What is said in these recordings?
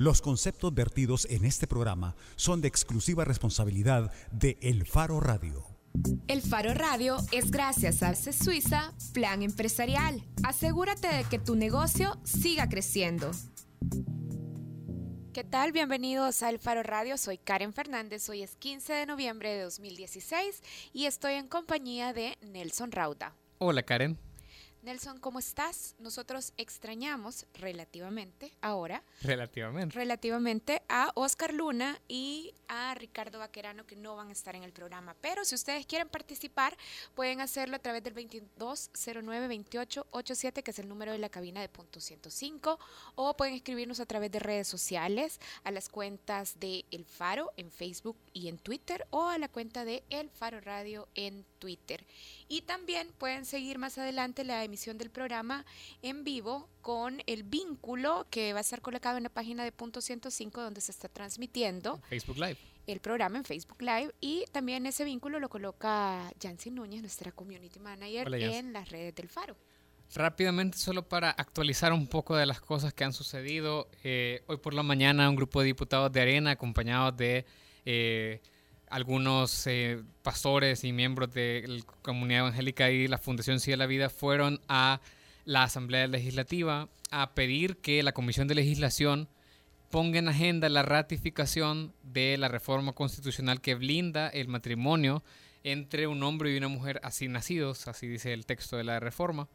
Los conceptos vertidos en este programa son de exclusiva responsabilidad de El Faro Radio. El Faro Radio es gracias a Arce Suiza Plan Empresarial. Asegúrate de que tu negocio siga creciendo. ¿Qué tal? Bienvenidos a El Faro Radio. Soy Karen Fernández. Hoy es 15 de noviembre de 2016 y estoy en compañía de Nelson Rauda. Hola Karen. Nelson, ¿cómo estás? Nosotros extrañamos relativamente ahora. Relativamente. Relativamente a Oscar Luna y a Ricardo Vaquerano que no van a estar en el programa. Pero si ustedes quieren participar, pueden hacerlo a través del 2209-2887, que es el número de la cabina de punto 105, o pueden escribirnos a través de redes sociales, a las cuentas de El Faro en Facebook y en Twitter, o a la cuenta de El Faro Radio en Twitter. Y también pueden seguir más adelante la emisión del programa en vivo con el vínculo que va a estar colocado en la página de Punto 105 donde se está transmitiendo. Facebook Live. El programa en Facebook Live y también ese vínculo lo coloca Jancy Núñez, nuestra community manager, en las redes del Faro. Rápidamente, solo para actualizar un poco de las cosas que han sucedido. Eh, hoy por la mañana un grupo de diputados de Arena acompañados de... Eh, algunos eh, pastores y miembros de la comunidad evangélica y la Fundación Sí de la Vida fueron a la Asamblea Legislativa a pedir que la Comisión de Legislación ponga en agenda la ratificación de la reforma constitucional que blinda el matrimonio entre un hombre y una mujer así nacidos, así dice el texto de la reforma.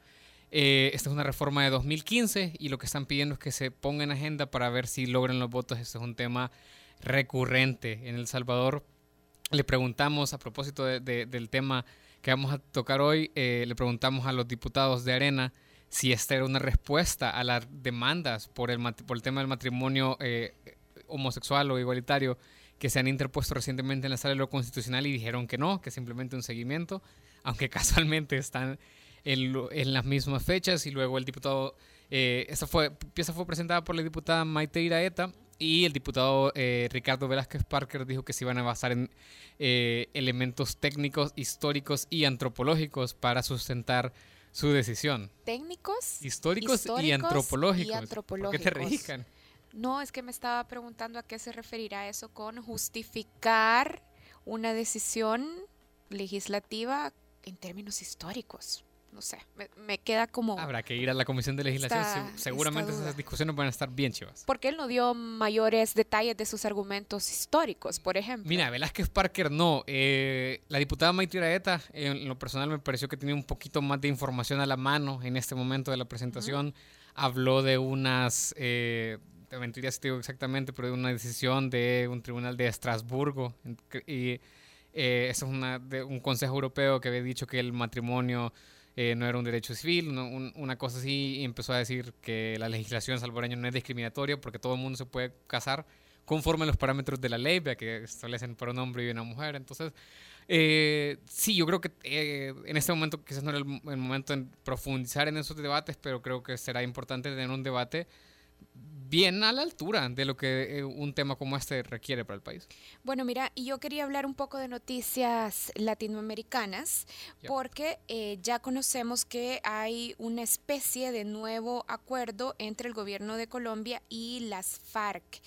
Eh, esta es una reforma de 2015 y lo que están pidiendo es que se ponga en agenda para ver si logran los votos. Este es un tema recurrente en El Salvador le preguntamos a propósito del tema que vamos a tocar hoy, eh, le preguntamos a los diputados de Arena si esta era una respuesta a las demandas por el, por el tema del matrimonio eh, homosexual o igualitario que se han interpuesto recientemente en la sala de lo constitucional y dijeron que no, que simplemente un seguimiento, aunque casualmente están en, en las mismas fechas. Y luego el diputado, eh, esa fue, pieza fue presentada por la diputada Maite Iraeta y el diputado eh, Ricardo Velázquez Parker dijo que se iban a basar en eh, elementos técnicos, históricos y antropológicos para sustentar su decisión. ¿Técnicos? Históricos, y, antropológicos. ¿Por qué te rijan? No, es que me estaba preguntando a qué se referirá eso con justificar una decisión legislativa en términos históricos no sé, me, queda como... Habrá que ir a la Comisión de Legislación, seguramente esas discusiones van a estar bien chivas. Porque él no dio mayores detalles de sus argumentos históricos, por ejemplo. Mira, Velázquez Parker no. Eh, la diputada Maite Iraeta, en lo personal me pareció que tenía un poquito más de información a la mano en este momento de la presentación. Habló de unas... Eh, te mentiría si te digo exactamente, pero de una decisión de un tribunal de Estrasburgo. Y eh, eso es una, de un consejo europeo que había dicho que el matrimonio eh, no era un derecho civil, una cosa así, y empezó a decir que la legislación salvadoreña no es discriminatoria porque todo el mundo se puede casar conforme a los parámetros de la ley, que establecen para un hombre y una mujer. Entonces, eh, sí, yo creo que eh, en este momento quizás no era el, el, momento de profundizar en esos debates, pero creo que será importante tener un debate bien a la altura de lo que eh, un tema como este requiere para el país. Bueno, mira, yo quería hablar un poco de noticias latinoamericanas, porque eh, ya conocemos que hay una especie de nuevo acuerdo entre el gobierno de Colombia y las FARC.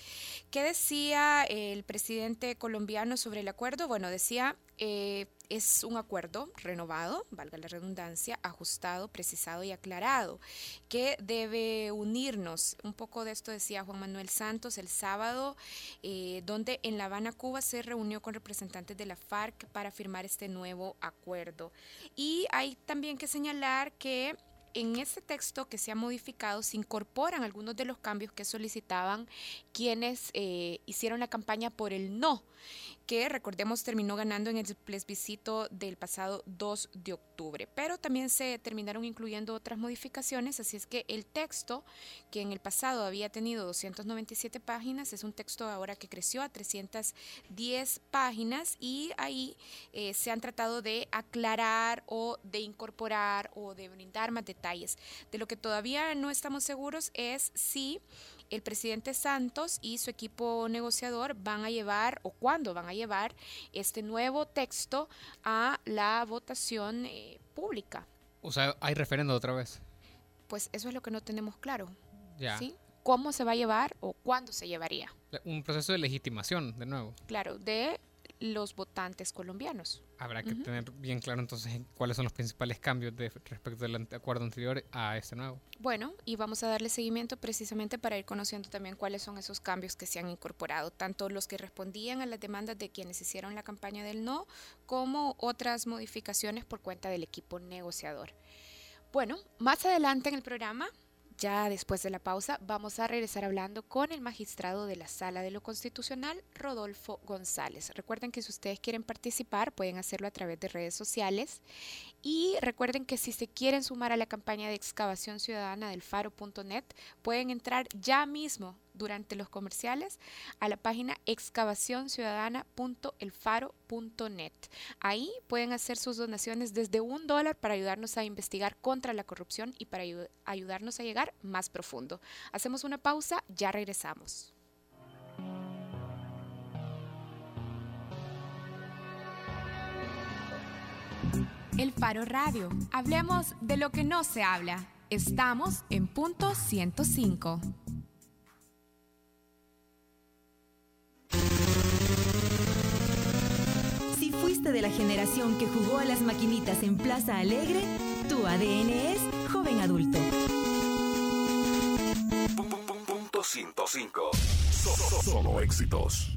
¿Qué decía el presidente colombiano sobre el acuerdo? Bueno, decía... Eh, es un acuerdo renovado, valga la redundancia, ajustado, precisado y aclarado, que debe unirnos. Un poco de esto decía Juan Manuel Santos el sábado, eh, donde en La Habana, Cuba, se reunió con representantes de la FARC para firmar este nuevo acuerdo. Y hay también que señalar que en ese texto que se ha modificado se incorporan algunos de los cambios que solicitaban quienes eh, hicieron la campaña por el no que recordemos terminó ganando en el plebiscito del pasado 2 de octubre. Pero también se terminaron incluyendo otras modificaciones, así es que el texto que en el pasado había tenido 297 páginas es un texto ahora que creció a 310 páginas y ahí eh, se han tratado de aclarar o de incorporar o de brindar más detalles. De lo que todavía no estamos seguros es si el presidente Santos y su equipo negociador van a llevar o cuándo van a llevar este nuevo texto a la votación eh, pública. O sea, hay referendo otra vez. Pues eso es lo que no tenemos claro. Ya. ¿sí? cómo se va a llevar o cuándo se llevaría. Un proceso de legitimación, de nuevo. Claro, de los votantes colombianos. Habrá que tener bien claro entonces cuáles son los principales cambios de, respecto del acuerdo anterior a este nuevo. Bueno, y vamos a darle seguimiento precisamente para ir conociendo también cuáles son esos cambios que se han incorporado, tanto los que respondían a las demandas de quienes hicieron la campaña del no, como otras modificaciones por cuenta del equipo negociador. Bueno, más adelante en el programa ya después de la pausa vamos a regresar hablando con el magistrado de la Sala de lo Constitucional, Rodolfo González. Recuerden que si ustedes quieren participar pueden hacerlo a través de redes sociales y recuerden que si se quieren sumar a la campaña de excavación ciudadana del faro.net pueden entrar ya mismo durante los comerciales a la página excavacionciudadana.elfaro.net. Ahí pueden hacer sus donaciones desde un dólar para ayudarnos a investigar contra la corrupción y para ayudarnos a llegar más profundo. Hacemos una pausa, ya regresamos. El Faro Radio. Hablemos de lo que no se habla. Estamos en punto 105. Si fuiste de la generación que jugó a las maquinitas en Plaza Alegre, tu ADN es joven adulto. Punto 105. Solo éxitos.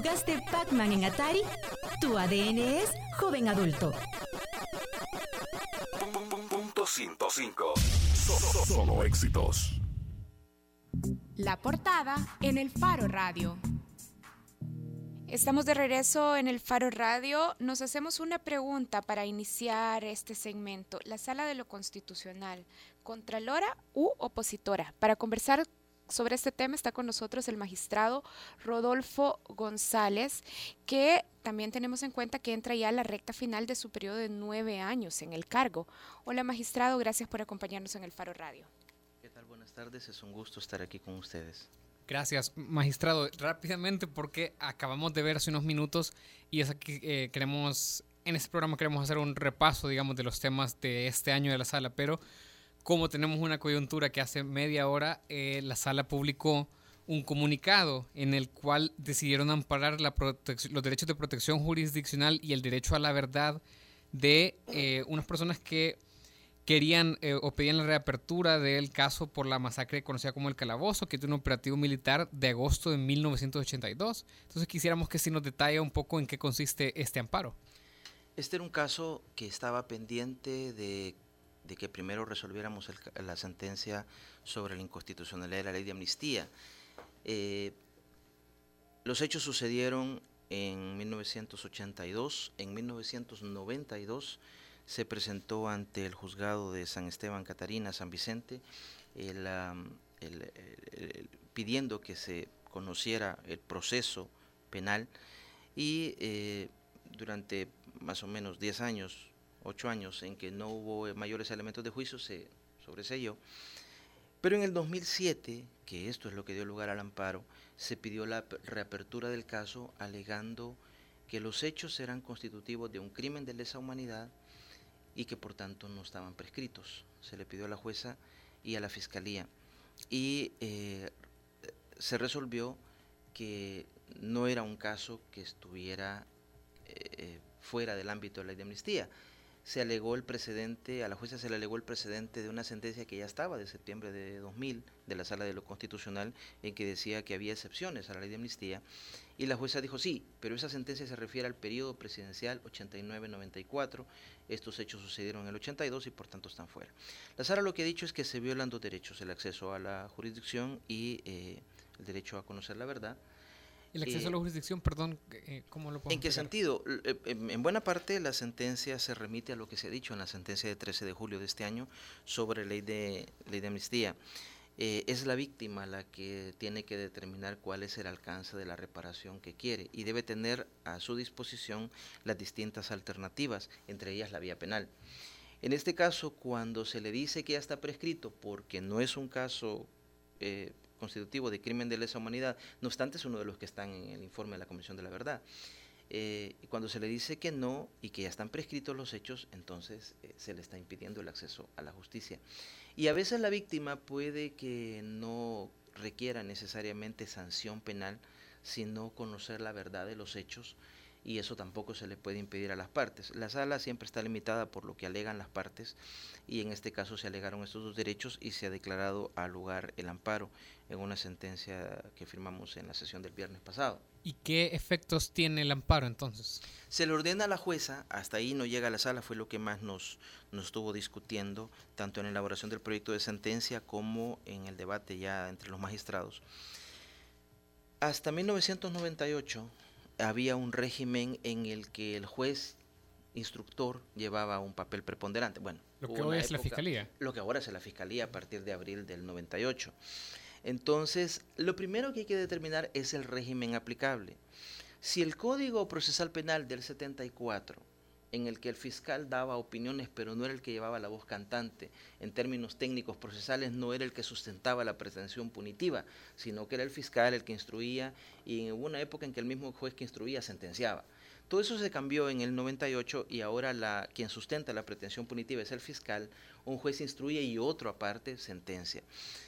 Jugaste Pac-Man en Atari, tu ADN es joven adulto. Punto 105. Solo, éxitos. La portada en el Faro Radio. Estamos de regreso en el Faro Radio. Nos hacemos una pregunta para iniciar este segmento. La sala de lo constitucional, ¿contralora u opositora? Para conversar sobre este tema está con nosotros el magistrado Rodolfo González, que también tenemos en cuenta que entra ya a la recta final de su periodo de nueve años en el cargo. Hola magistrado, gracias por acompañarnos en el Faro Radio. ¿Qué tal? Buenas tardes, es un gusto estar aquí con ustedes. Gracias, magistrado. Rápidamente, porque acabamos de ver hace unos minutos y es aquí eh, queremos, en este programa queremos hacer un repaso, digamos, de los temas de este año de la sala, pero como tenemos una coyuntura que hace media hora eh, la sala publicó un comunicado en el cual decidieron amparar los derechos de protección jurisdiccional y el derecho a la verdad de eh, unas personas que querían eh, o pedían la reapertura del caso por la masacre conocida como el Calabozo, que es un operativo militar de agosto de 1982. Entonces quisiéramos que si nos detalle un poco en qué consiste este amparo. Este era un caso que estaba pendiente de de que primero resolviéramos la sentencia sobre la inconstitucionalidad de la ley de amnistía. Eh, los hechos sucedieron en 1982, en 1992 se presentó ante el juzgado de San Esteban Catarina, San Vicente, pidiendo que se conociera el proceso penal y eh, durante más o menos 10 años ocho años en que no hubo mayores elementos de juicio, se sobreseyó. Pero en el 2007, que esto es lo que dio lugar al amparo, se pidió la reapertura del caso alegando que los hechos eran constitutivos de un crimen de lesa humanidad y que por tanto no estaban prescritos. Se le pidió a la jueza y a la fiscalía. Y eh, se resolvió que no era un caso que estuviera eh, fuera del ámbito de la ley de amnistía, se alegó el precedente, a la jueza se le alegó el precedente de una sentencia que ya estaba de septiembre de 2000 de la Sala de lo Constitucional en que decía que había excepciones a la ley de amnistía y la jueza dijo sí, pero esa sentencia se refiere al periodo presidencial 89-94, estos hechos sucedieron en el 82 y por tanto están fuera. La Sala lo que ha dicho es que se violan dos derechos, el acceso a la jurisdicción y eh, el derecho a conocer la verdad. ¿El acceso a la jurisdicción, perdón, eh, cómo lo ¿En qué sentido? En buena parte la sentencia se remite a lo que se ha dicho en la sentencia de 13 de julio de este año sobre ley de, ley de amnistía. Eh, es la víctima la que tiene que determinar cuál es el alcance de la reparación que quiere y debe tener a su disposición las distintas alternativas, entre ellas la vía penal. En este caso, cuando se le dice que ya está prescrito porque no es un caso eh, constitutivo de crimen de lesa humanidad, no obstante es uno de los que están en el informe de la Comisión de la Verdad. Eh, cuando se le dice que no y que ya están prescritos los hechos, entonces eh, se le está impidiendo el acceso a la justicia. Y a veces la víctima puede que no requiera necesariamente sanción penal, sino conocer la verdad de los hechos y eso tampoco se le puede impedir a las partes. La sala siempre está limitada por lo que alegan las partes y en este caso se alegaron estos dos derechos y se ha declarado al lugar el amparo en una sentencia que firmamos en la sesión del viernes pasado. ¿Y qué efectos tiene el amparo entonces? Se le ordena a la jueza, hasta ahí no llega a la sala, fue lo que más nos, nos estuvo discutiendo, tanto en la elaboración del proyecto de sentencia como en el debate ya entre los magistrados. Hasta 1998 había un régimen en el que el juez instructor llevaba un papel preponderante. Bueno, lo que hoy es la fiscalía. Lo que ahora es la fiscalía a partir de abril del 98. Entonces, lo primero que hay que determinar es el régimen aplicable. Si el Código Procesal Penal del 74 en el que el fiscal daba opiniones, pero no era el que llevaba la voz cantante. En términos técnicos procesales, no era el que sustentaba la pretensión punitiva, sino que era el fiscal el que instruía y en una época en que el mismo juez que instruía sentenciaba. Todo eso se cambió en el 98 y ahora quien sustenta la pretensión punitiva es el fiscal, un juez instruye y otro aparte sentencia.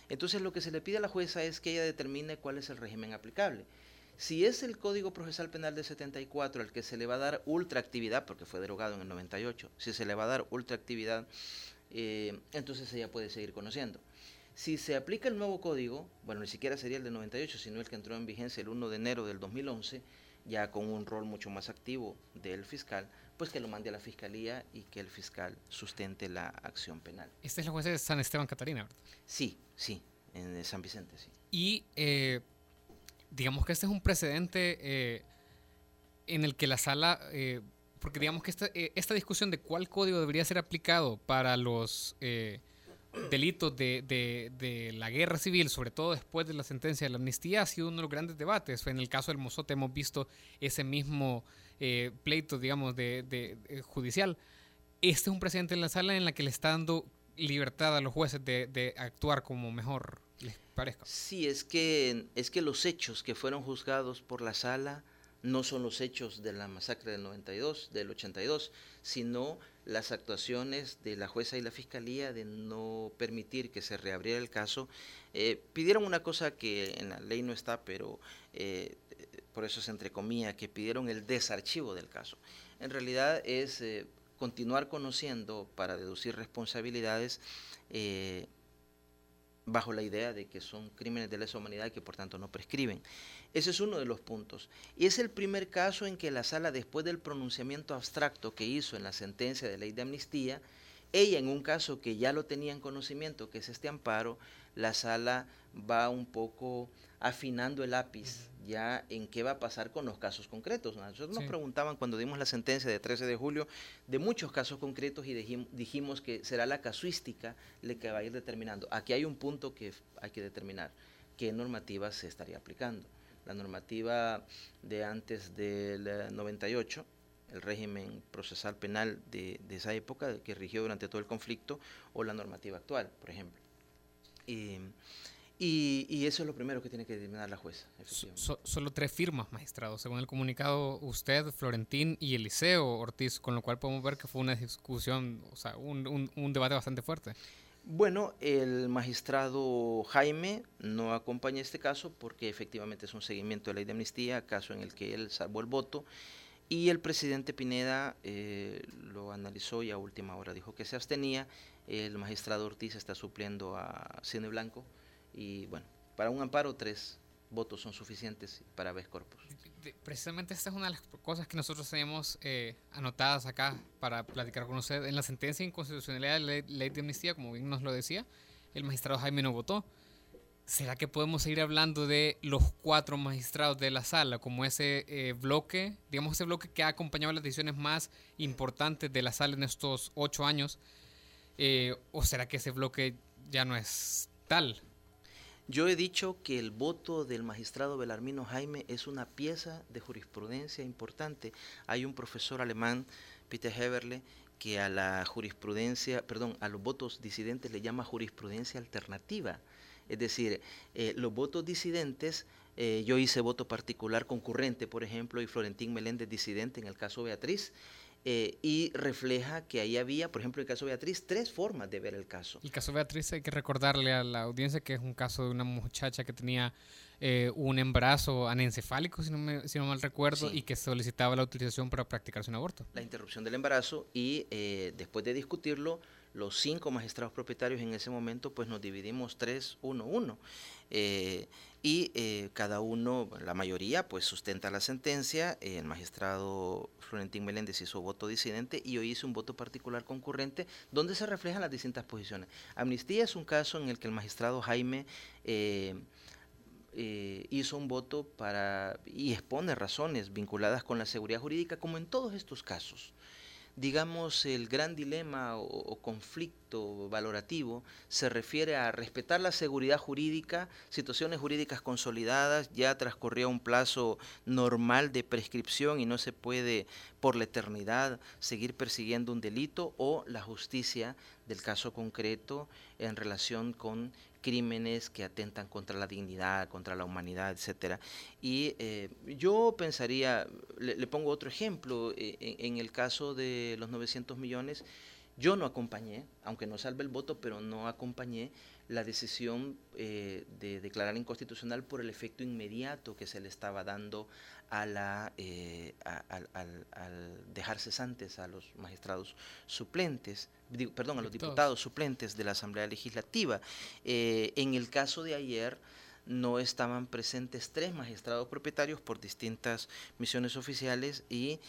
Entonces lo que se le pide a la jueza es que ella determine cuál es el régimen aplicable. Si es el Código Procesal Penal de 74 el que se le va a dar ultraactividad, porque fue derogado en el 98, si se le va a dar ultraactividad, eh, entonces ella puede seguir conociendo. Si se aplica el nuevo código, bueno, ni siquiera sería el de 98, sino el que entró en vigencia el 1 de enero del 2011, ya con un rol mucho más activo del fiscal, pues que lo mande a la fiscalía y que el fiscal sustente la acción penal. Esta es la jueza de San Esteban Catarina, ¿verdad? Sí, sí, en San Vicente, sí. Y eh, digamos que este es un precedente eh, en el que la sala, eh, porque digamos que esta, eh, esta, discusión de cuál código debería ser aplicado para los delitos de, de, la guerra civil, sobre todo después de la sentencia de la amnistía, ha sido uno de los grandes debates. En el caso del Mozote hemos visto ese mismo pleito, digamos, de, judicial. Este es un precedente en la sala en la que le está dando libertad a los jueces de actuar como mejor Sí, es que, es que los hechos que fueron juzgados por la sala no son los hechos de la masacre del 92, del 82, sino las actuaciones de la jueza y la fiscalía de no permitir que se reabriera el caso. Eh, pidieron una cosa que en la ley no está, pero eh, por eso se entrecomía, que pidieron el desarchivo del caso. En realidad es eh, continuar conociendo para deducir responsabilidades bajo la idea de que son crímenes de lesa humanidad y que por tanto no prescriben. Ese es uno de los puntos. Y es el primer caso en que la sala, después del pronunciamiento abstracto que hizo en la sentencia de ley de amnistía, ella en un caso que ya lo tenía en conocimiento, que es este amparo, la sala va un poco afinando el lápiz ya en qué va a pasar con los casos concretos. Nosotros nos preguntaban cuando dimos la sentencia de 13 de julio de muchos casos concretos y dijimos que será la casuística la que va a ir determinando. Aquí hay un punto que hay que determinar, qué normativa se estaría aplicando. La normativa de antes del 98, el régimen procesal penal de, de esa época que rigió durante todo el conflicto, o la normativa actual, por ejemplo. Y, y, eso es lo primero que tiene que determinar la jueza. solo tres firmas, magistrado. Según el comunicado, usted, Florentín y Eliseo Ortiz, con lo cual podemos ver que fue una discusión, o sea, un, un, debate bastante fuerte. Bueno, el magistrado Jaime no acompaña este caso porque efectivamente es un seguimiento de la ley de amnistía, caso en el que él salvó el voto, y el presidente Pineda eh, lo analizó y a última hora dijo que se abstenía. El magistrado Ortiz está supliendo a Cine Blanco y bueno, para un amparo tres votos son suficientes para habeas corpus. Precisamente esta es una de las cosas que nosotros tenemos eh, anotadas acá para platicar con usted. En la sentencia de inconstitucionalidad de la ley, de amnistía, como bien nos lo decía, el magistrado Jaime no votó. ¿será que podemos seguir hablando de los cuatro magistrados de la sala como ese eh, bloque, digamos ese bloque que ha acompañado las decisiones más importantes de la sala en estos ocho años? Eh, ¿O será que ese bloque ya no es tal? Yo he dicho que el voto del magistrado Belarmino Jaime es una pieza de jurisprudencia importante. Hay un profesor alemán, Peter Heberle, que a la jurisprudencia, perdón, a los votos disidentes le llama jurisprudencia alternativa. Es decir, eh, los votos disidentes, eh, yo hice voto particular concurrente, por ejemplo, y Florentín Meléndez disidente en el caso Beatriz, eh, y refleja que ahí había, por ejemplo, en el caso Beatriz, tres formas de ver el caso. El caso Beatriz hay que recordarle a la audiencia que es un caso de una muchacha que tenía eh, un embarazo anencefálico, si no, me, si no mal recuerdo, y que solicitaba la autorización para practicarse un aborto. La interrupción del embarazo y eh, después de discutirlo, los cinco magistrados propietarios en ese momento, pues nos dividimos tres, uno, uno. Eh, y cada uno, la mayoría, pues sustenta la sentencia. el magistrado Florentín Meléndez hizo voto disidente y yo hice un voto particular concurrente donde se reflejan las distintas posiciones. Amnistía es un caso en el que el magistrado Jaime eh, hizo un voto para y expone razones vinculadas con la seguridad jurídica, como en todos estos casos. Digamos, el gran dilema o, conflicto valorativo se refiere a respetar la seguridad jurídica, situaciones jurídicas consolidadas, ya transcurrió un plazo normal de prescripción y no se puede por la eternidad seguir persiguiendo un delito, o la justicia del caso concreto en relación con crímenes que atentan contra la dignidad, contra la humanidad, etcétera. Y eh, yo pensaría, le, pongo otro ejemplo, eh, en, el caso de los 900 millones, yo no acompañé, aunque no salve el voto, pero no acompañé la decisión eh, de declarar inconstitucional por el efecto inmediato que se le estaba dando a la, eh, al, dejar cesantes a los magistrados suplentes, perdón, a los diputados suplentes de la Asamblea Legislativa. Eh, en el caso de ayer, no estaban presentes tres magistrados propietarios por distintas misiones oficiales y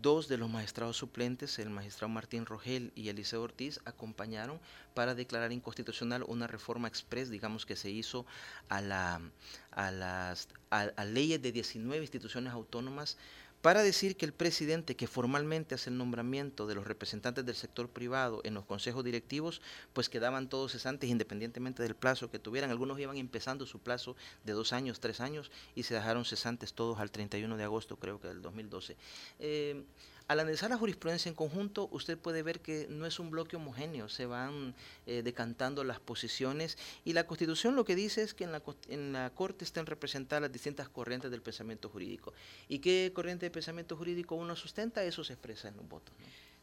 dos de los magistrados suplentes, el magistrado Martín Rogel y Eliseo Ortiz, acompañaron para declarar inconstitucional una reforma express, digamos, que se hizo a, la, a las a leyes de 19 instituciones autónomas para decir que el presidente que formalmente hace el nombramiento de los representantes del sector privado en los consejos directivos, pues quedaban todos cesantes independientemente del plazo que tuvieran. Algunos iban empezando su plazo de dos años, tres años y se dejaron cesantes todos al 31 de agosto, creo que del 2012. Eh, al analizar la jurisprudencia en conjunto, usted puede ver que no es un bloque homogéneo, se van eh, decantando las posiciones y la Constitución lo que dice es que en la, en la Corte estén representadas las distintas corrientes del pensamiento jurídico. ¿Y qué corriente de pensamiento jurídico uno sustenta? Eso se expresa en un voto.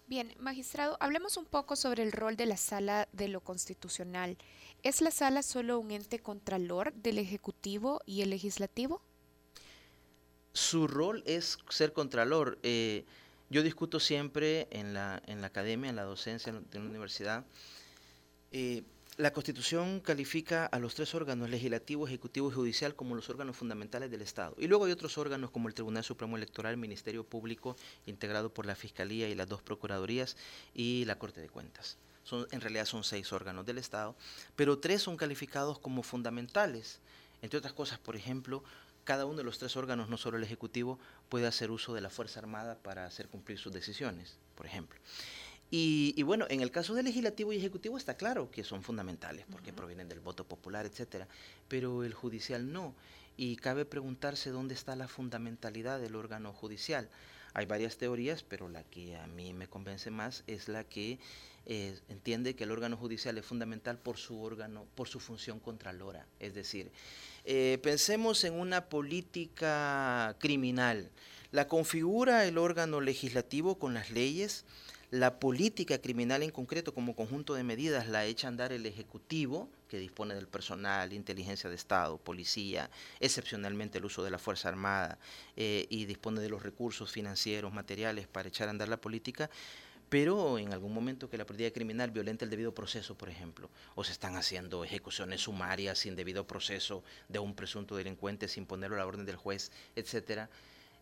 Bien, magistrado, hablemos un poco sobre el rol de la sala de lo constitucional. ¿Es la sala solo un ente contralor del Ejecutivo y el Legislativo? Su rol es ser contralor. Eh, yo discuto siempre en la, en la academia, en la docencia de la universidad. Eh, la Constitución califica a los tres órganos, legislativo, ejecutivo y judicial, como los órganos fundamentales del Estado. Y luego hay otros órganos como el Tribunal Supremo Electoral, el Ministerio Público, integrado por la Fiscalía y las dos Procuradurías, y la Corte de Cuentas. Son, en realidad son seis órganos del Estado, pero tres son calificados como fundamentales. Entre otras cosas, por ejemplo, cada uno de los tres órganos, no solo el Ejecutivo, puede hacer uso de la Fuerza Armada para hacer cumplir sus decisiones, por ejemplo. Y, bueno, en el caso del legislativo y ejecutivo está claro que son fundamentales porque provienen del voto popular, etcétera, pero el judicial no. Y cabe preguntarse dónde está la fundamentalidad del órgano judicial. Hay varias teorías, pero la que a mí me convence más es la que eh, entiende que el órgano judicial es fundamental por su órgano, por su función contralora. Es decir, eh, pensemos en una política criminal. La configura el órgano legislativo con las leyes, la política criminal en concreto como conjunto de medidas la echa a andar el Ejecutivo, que dispone del personal, inteligencia de Estado, policía, excepcionalmente el uso de la Fuerza Armada eh, y dispone de los recursos financieros, materiales para echar a andar la política pero en algún momento que la política criminal violenta el debido proceso, por ejemplo, o se están haciendo ejecuciones sumarias sin debido proceso de un presunto delincuente sin ponerlo a la orden del juez, etcétera,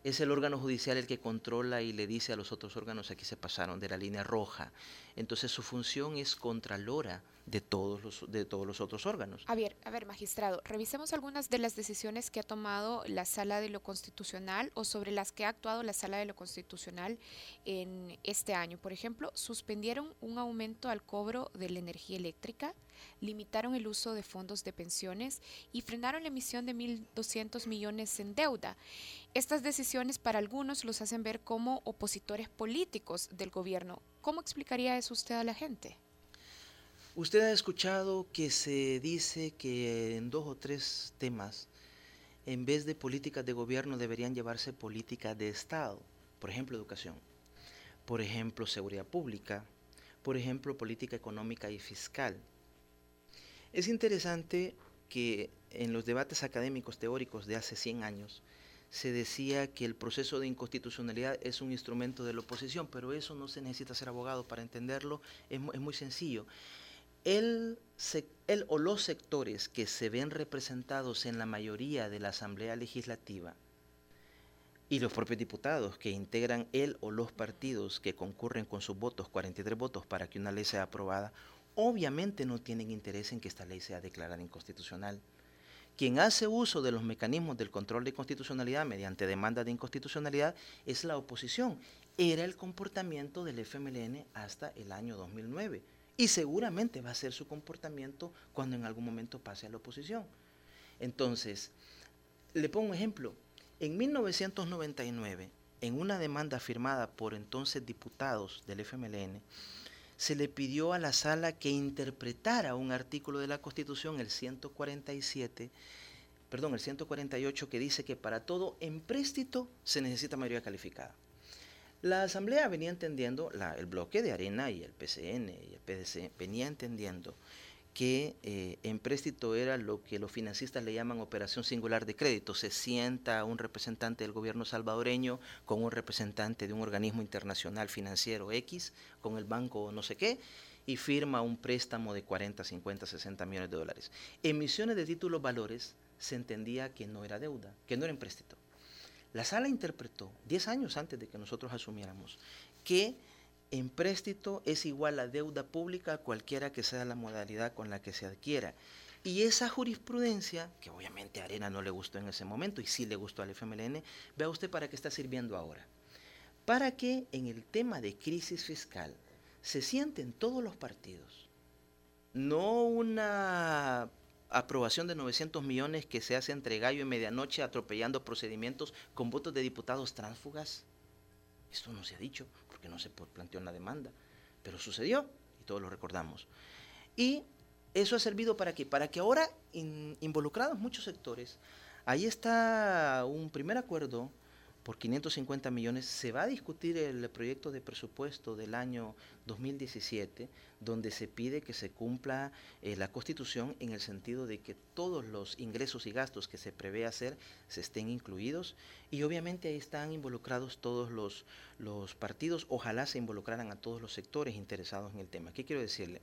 es el órgano judicial el que controla y le dice a los otros órganos aquí se pasaron de la línea roja. Entonces su función es contralora de todos los, de todos los otros órganos. A ver, a ver, magistrado, revisemos algunas de las decisiones que ha tomado la Sala de lo Constitucional o sobre las que ha actuado la Sala de lo Constitucional en este año. Por ejemplo, suspendieron un aumento al cobro de la energía eléctrica, limitaron el uso de fondos de pensiones y frenaron la emisión de 1.200 millones en deuda. Estas decisiones para algunos los hacen ver como opositores políticos del gobierno. ¿Cómo explicaría eso usted a la gente? Usted ha escuchado que se dice que en dos o tres temas, en vez de políticas de gobierno, deberían llevarse políticas de Estado. Por ejemplo, educación. Por ejemplo, seguridad pública. Por ejemplo, política económica y fiscal. Es interesante que en los debates académicos teóricos de hace 100 años se decía que el proceso de inconstitucionalidad es un instrumento de la oposición, pero eso no se necesita ser abogado para entenderlo, es, es muy sencillo el, o los sectores que se ven representados en la mayoría de la Asamblea Legislativa y los propios diputados que integran el o los partidos que concurren con sus votos, 43 votos, para que una ley sea aprobada, obviamente no tienen interés en que esta ley sea declarada inconstitucional. Quien hace uso de los mecanismos del control de constitucionalidad mediante demanda de inconstitucionalidad es la oposición. Era el comportamiento del FMLN hasta el año 2009 y seguramente va a ser su comportamiento cuando en algún momento pase a la oposición. Entonces, le pongo un ejemplo. En 1999, en una demanda firmada por entonces diputados del FMLN, se le pidió a la sala que interpretara un artículo de la Constitución, el 147, perdón, el 148, que dice que para todo empréstito se necesita mayoría calificada. La Asamblea venía entendiendo, el bloque de Arena y el PCN y el PDC venía entendiendo que eh, empréstito era lo que los financistas le llaman operación singular de crédito. Se sienta un representante del gobierno salvadoreño con un representante de un organismo internacional financiero X, con el banco no sé qué, y firma un préstamo de 40, 50, 60 millones de dólares. Emisiones de títulos valores se entendía que no era deuda, que no era empréstito. La sala interpretó, 10 años antes de que nosotros asumiéramos, que empréstito es igual a deuda pública cualquiera que sea la modalidad con la que se adquiera. Y esa jurisprudencia, que obviamente a Arena no le gustó en ese momento y sí le gustó al FMLN, vea usted para qué está sirviendo ahora. Para que en el tema de crisis fiscal se sienten todos los partidos, no una aprobación de 900 millones que se hace entre gallo y medianoche atropellando procedimientos con votos de diputados tránsfugas. Esto no se ha dicho no se planteó en la demanda, pero sucedió y todos lo recordamos. Y eso ha servido para que para que ahora involucrados muchos sectores, ahí está un primer acuerdo por 550 millones, se va a discutir el proyecto de presupuesto del año 2017, donde se pide que se cumpla eh, la Constitución en el sentido de que todos los ingresos y gastos que se prevé hacer se estén incluidos y obviamente ahí están involucrados todos los, los partidos, ojalá se involucraran a todos los sectores interesados en el tema. ¿Qué quiero decirle?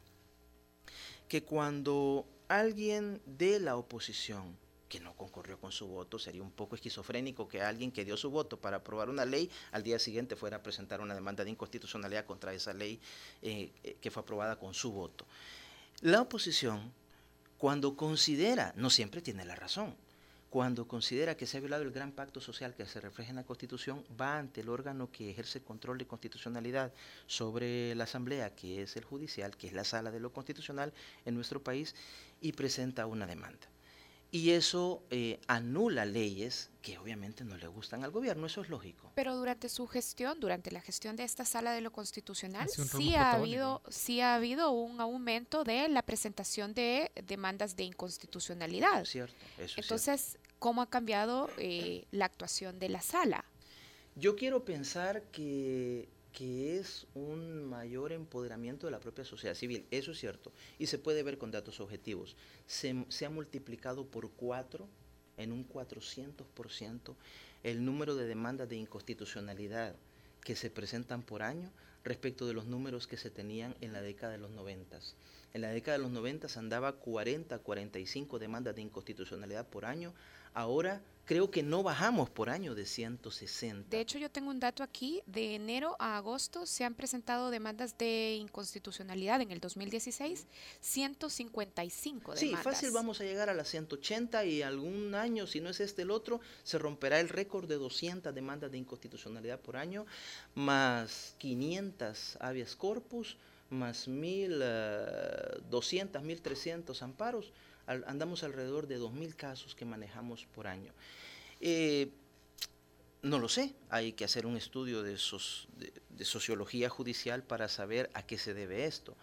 Que cuando alguien de la oposición que no concurrió con su voto. Sería un poco esquizofrénico que alguien que dio su voto para aprobar una ley al día siguiente fuera a presentar una demanda de inconstitucionalidad contra esa ley eh, eh, que fue aprobada con su voto. La oposición, cuando considera, no siempre tiene la razón, cuando considera que se ha violado el gran pacto social que se refleja en la Constitución, va ante el órgano que ejerce control de constitucionalidad sobre la Asamblea, que es el judicial, que es la sala de lo constitucional en nuestro país, y presenta una demanda. Y eso eh, anula leyes que obviamente no le gustan al gobierno, eso es lógico. Pero durante su gestión, durante la gestión de esta sala de lo constitucional, sí ha, habido, sí ha habido un aumento de la presentación de demandas de inconstitucionalidad. Cierto, eso Entonces, ¿cómo ha cambiado eh, la actuación de la sala? Yo quiero pensar que que es un mayor empoderamiento de la propia sociedad civil. Eso es cierto. Y se puede ver con datos objetivos. Se, ha multiplicado por cuatro, en un 400%, el número de demandas de inconstitucionalidad que se presentan por año respecto de los números que se tenían en la década de los 90. En la década de los 90 andaba 40, 45 demandas de inconstitucionalidad por año. Ahora creo que no bajamos por año de 160. De hecho, yo tengo un dato aquí, de enero a agosto se han presentado demandas de inconstitucionalidad en el 2016, 155 demandas. Sí, fácil vamos a llegar a las 180 y algún año, si no es este el otro, se romperá el récord de 200 demandas de inconstitucionalidad por año, más 500 habeas corpus, más 1.200, 1.300 amparos andamos alrededor de 2.000 casos que manejamos por año. Eh, no lo sé, hay que hacer un estudio de, de, sociología judicial para saber a qué se debe esto.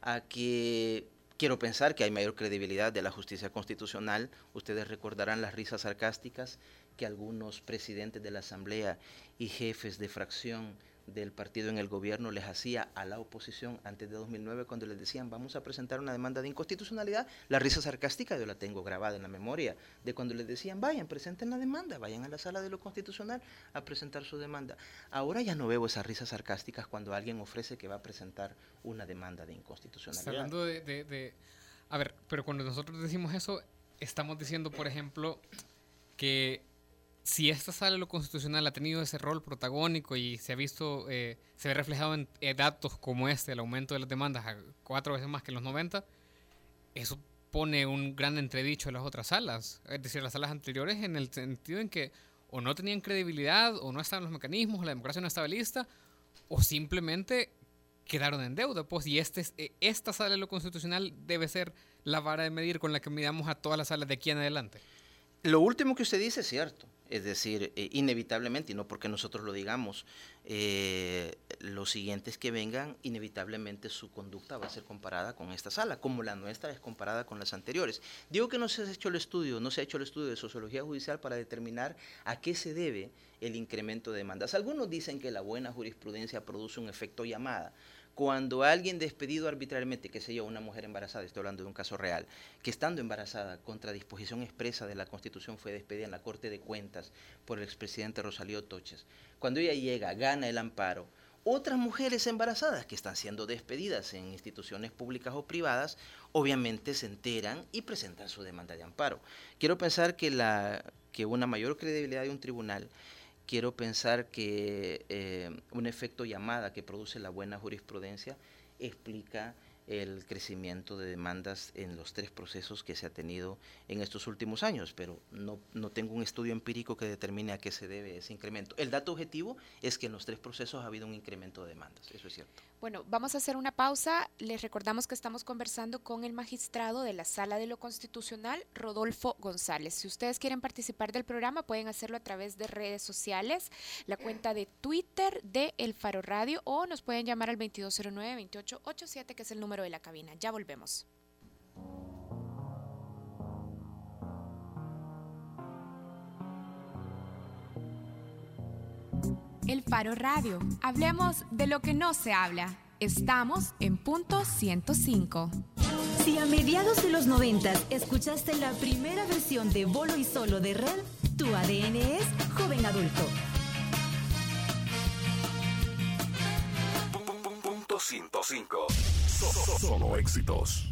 A que quiero pensar que hay mayor credibilidad de la justicia constitucional. Ustedes recordarán las risas sarcásticas que algunos presidentes de la Asamblea y jefes de fracción del partido en el gobierno les hacía a la oposición antes de 2009 cuando les decían vamos a presentar una demanda de inconstitucionalidad, la risa sarcástica yo la tengo grabada en la memoria de cuando les decían vayan, presenten la demanda, vayan a la sala de lo constitucional a presentar su demanda. Ahora ya no veo esas risas sarcásticas cuando alguien ofrece que va a presentar una demanda de inconstitucionalidad. hablando de, de... A ver, pero cuando nosotros decimos eso, estamos diciendo, por ejemplo, que si esta sala de lo constitucional ha tenido ese rol protagónico y se ha visto, eh, se ve reflejado en datos como este, el aumento de las demandas a cuatro veces más que en los 90, eso pone un gran entredicho a las otras salas, es decir, las salas anteriores en el sentido en que o no tenían credibilidad, o no estaban los mecanismos, la democracia no estaba lista, o simplemente quedaron en deuda. Pues, y este, eh, esta sala de lo constitucional debe ser la vara de medir con la que midamos a todas las salas de aquí en adelante. Lo último que usted dice es cierto. Es decir, eh, inevitablemente, y no porque nosotros lo digamos, eh, los siguientes que vengan, inevitablemente su conducta va a ser comparada con esta sala, como la nuestra es comparada con las anteriores. Digo que no se ha hecho el estudio, no se ha hecho el estudio de sociología judicial para determinar a qué se debe el incremento de demandas. Algunos dicen que la buena jurisprudencia produce un efecto llamada cuando alguien despedido arbitrariamente, que sé yo, una mujer embarazada, estoy hablando de un caso real, que estando embarazada contra disposición expresa de la Constitución fue despedida en la Corte de Cuentas por el expresidente Rosalío Toches, cuando ella llega, gana el amparo, otras mujeres embarazadas que están siendo despedidas en instituciones públicas o privadas, obviamente se enteran y presentan su demanda de amparo. Quiero pensar que, la, que una mayor credibilidad de un tribunal quiero pensar que eh, un efecto llamada que produce la buena jurisprudencia explica el crecimiento de demandas en los tres procesos que se ha tenido en estos últimos años, pero no, no, tengo un estudio empírico que determine a qué se debe ese incremento. El dato objetivo es que en los tres procesos ha habido un incremento de demandas, eso es cierto. Bueno, vamos a hacer una pausa. Les recordamos que estamos conversando con el magistrado de la Sala de lo Constitucional, Rodolfo González. Si ustedes quieren participar del programa, pueden hacerlo a través de redes sociales, la cuenta de Twitter de El Faro Radio o nos pueden llamar al 2209-2887, que es el número de la cabina. Ya volvemos. El Faro Radio. Hablemos de lo que no se habla. Estamos en punto 105. Si a mediados de los 90 escuchaste la primera versión de Bolo y Solo de Red, tu ADN es joven adulto. Punto 105. Solo éxitos.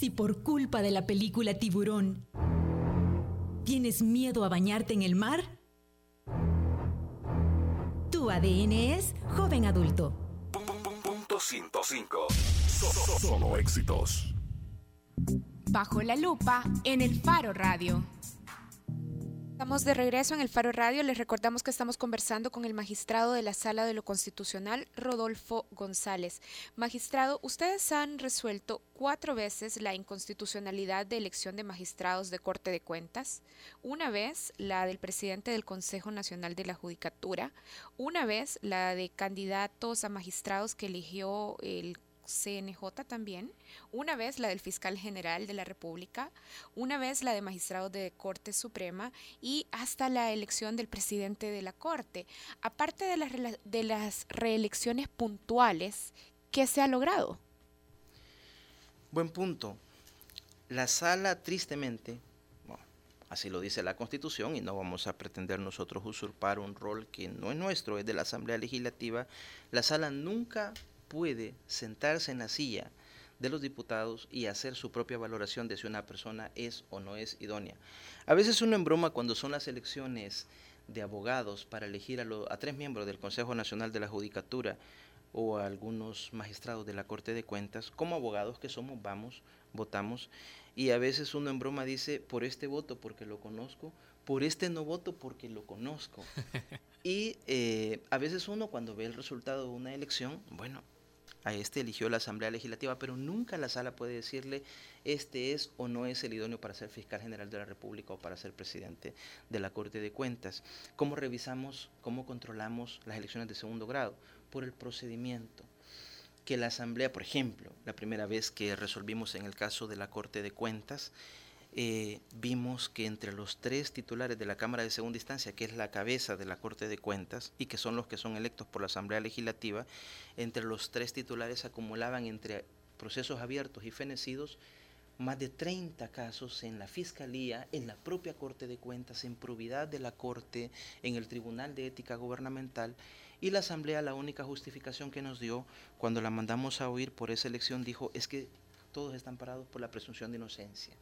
Si por culpa de la película Tiburón tienes miedo a bañarte en el mar, tu ADN es joven adulto. Punto 105. Solo éxitos. Bajo la lupa en el Faro Radio. Estamos de regreso en el Faro Radio. Les recordamos que estamos conversando con el magistrado de la Sala de lo Constitucional, Rodolfo González. Magistrado, ustedes han resuelto cuatro veces la inconstitucionalidad de elección de magistrados de Corte de Cuentas, una vez la del presidente del Consejo Nacional de la Judicatura, una vez la de candidatos a magistrados que eligió el CNJ también, una vez la del fiscal general de la República, una vez la de magistrados de Corte Suprema y hasta la elección del presidente de la Corte. Aparte de las, de las reelecciones puntuales, ¿qué se ha logrado? Buen punto. La sala, tristemente, Así lo dice la Constitución y no vamos a pretender nosotros usurpar un rol que no es nuestro, es de la Asamblea Legislativa. La sala nunca puede sentarse en la silla de los diputados y hacer su propia valoración de si una persona es o no es idónea. A veces uno en broma cuando son las elecciones de abogados para elegir a, a tres miembros del Consejo Nacional de la Judicatura o a algunos magistrados de la Corte de Cuentas, como abogados que somos, vamos, votamos y a veces uno en broma dice, por este voto porque lo conozco, por este no voto porque lo conozco. y eh, a veces uno cuando ve el resultado de una elección, bueno, a este eligió la Asamblea Legislativa, pero nunca la sala puede decirle este es o no es el idóneo para ser fiscal general de la República o para ser presidente de la Corte de Cuentas. ¿Cómo revisamos, cómo controlamos las elecciones de segundo grado? Por el procedimiento que la Asamblea, por ejemplo, la primera vez que resolvimos en el caso de la Corte de Cuentas, eh, vimos que entre los tres titulares de la Cámara de Segunda Instancia, que es la cabeza de la Corte de Cuentas y que son los que son electos por la Asamblea Legislativa, entre los tres titulares acumulaban entre procesos abiertos y fenecidos más de 30 casos en la Fiscalía, en la propia Corte de Cuentas, en probidad de la Corte, en el Tribunal de Ética Gubernamental y la Asamblea la única justificación que nos dio cuando la mandamos a oír por esa elección dijo es que todos están parados por la presunción de inocencia.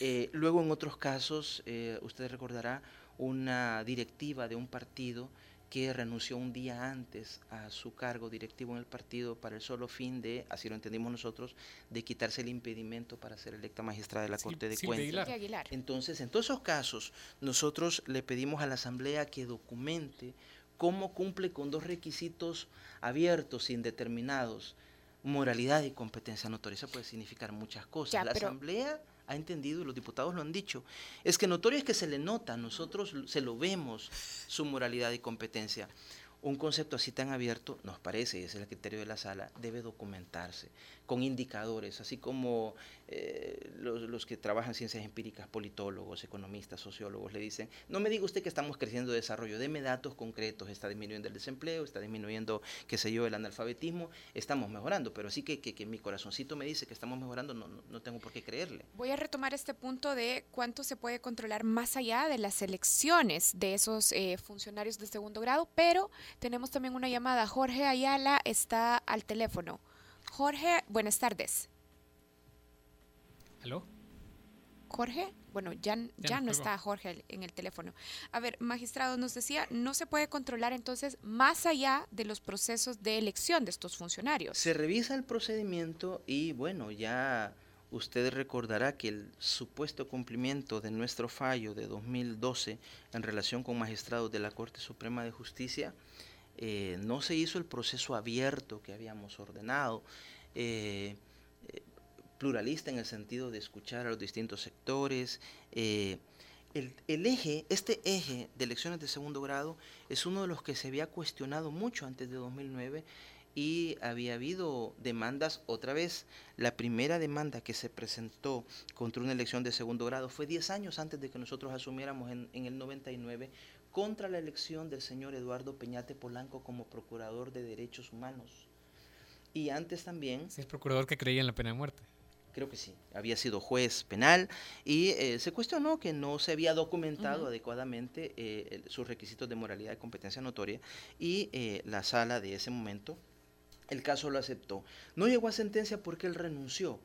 Eh, luego en otros casos, eh, usted recordará una directiva de un partido que renunció un día antes a su cargo directivo en el partido para el solo fin de, así lo entendimos nosotros, de quitarse el impedimento para ser electa magistrada de la Corte de Cuentas. Entonces, en todos esos casos, nosotros le pedimos a la Asamblea que documente cómo cumple con dos requisitos abiertos, indeterminados, moralidad y competencia notoria. Eso puede significar muchas cosas. la Asamblea ha entendido, y los diputados lo han dicho, es que notorio es que se le nota, nosotros se lo vemos, su moralidad y competencia. Un concepto así tan abierto, nos parece, y ese es el criterio de la sala, debe documentarse con indicadores, así como eh, los, que trabajan ciencias empíricas, politólogos, economistas, sociólogos, le dicen, no me diga usted que estamos creciendo de desarrollo, deme datos concretos, está disminuyendo el desempleo, está disminuyendo, qué sé yo, el analfabetismo, estamos mejorando, pero sí que, que, mi corazoncito me dice que estamos mejorando, no, no, tengo por qué creerle. Voy a retomar este punto de cuánto se puede controlar más allá de las elecciones de esos eh, funcionarios de segundo grado, pero tenemos también una llamada. Jorge Ayala está al teléfono. Jorge, buenas tardes. ¿Aló? Jorge, bueno, ya, ya, no está Jorge en el teléfono. A ver, magistrado, nos decía, no se puede controlar entonces más allá de los procesos de elección de estos funcionarios. Se revisa el procedimiento y bueno, ya usted recordará que el supuesto cumplimiento de nuestro fallo de 2012 en relación con magistrados de la Corte Suprema de Justicia eh, no se hizo el proceso abierto que habíamos ordenado, eh, eh, pluralista en el sentido de escuchar a los distintos sectores. El, eje, este eje de elecciones de segundo grado es uno de los que se había cuestionado mucho antes de 2009 y había habido demandas otra vez. La primera demanda que se presentó contra una elección de segundo grado fue 10 años antes de que nosotros asumiéramos en, en el 99 contra la elección del señor Eduardo Peñate Polanco como procurador de derechos humanos. Y antes también... Sí, el procurador que creía en la pena de muerte. Creo que sí, había sido juez penal y eh, se cuestionó que no se había documentado adecuadamente eh, sus requisitos de moralidad y competencia notoria y eh, la sala de ese momento, el caso lo aceptó. No llegó a sentencia porque él renunció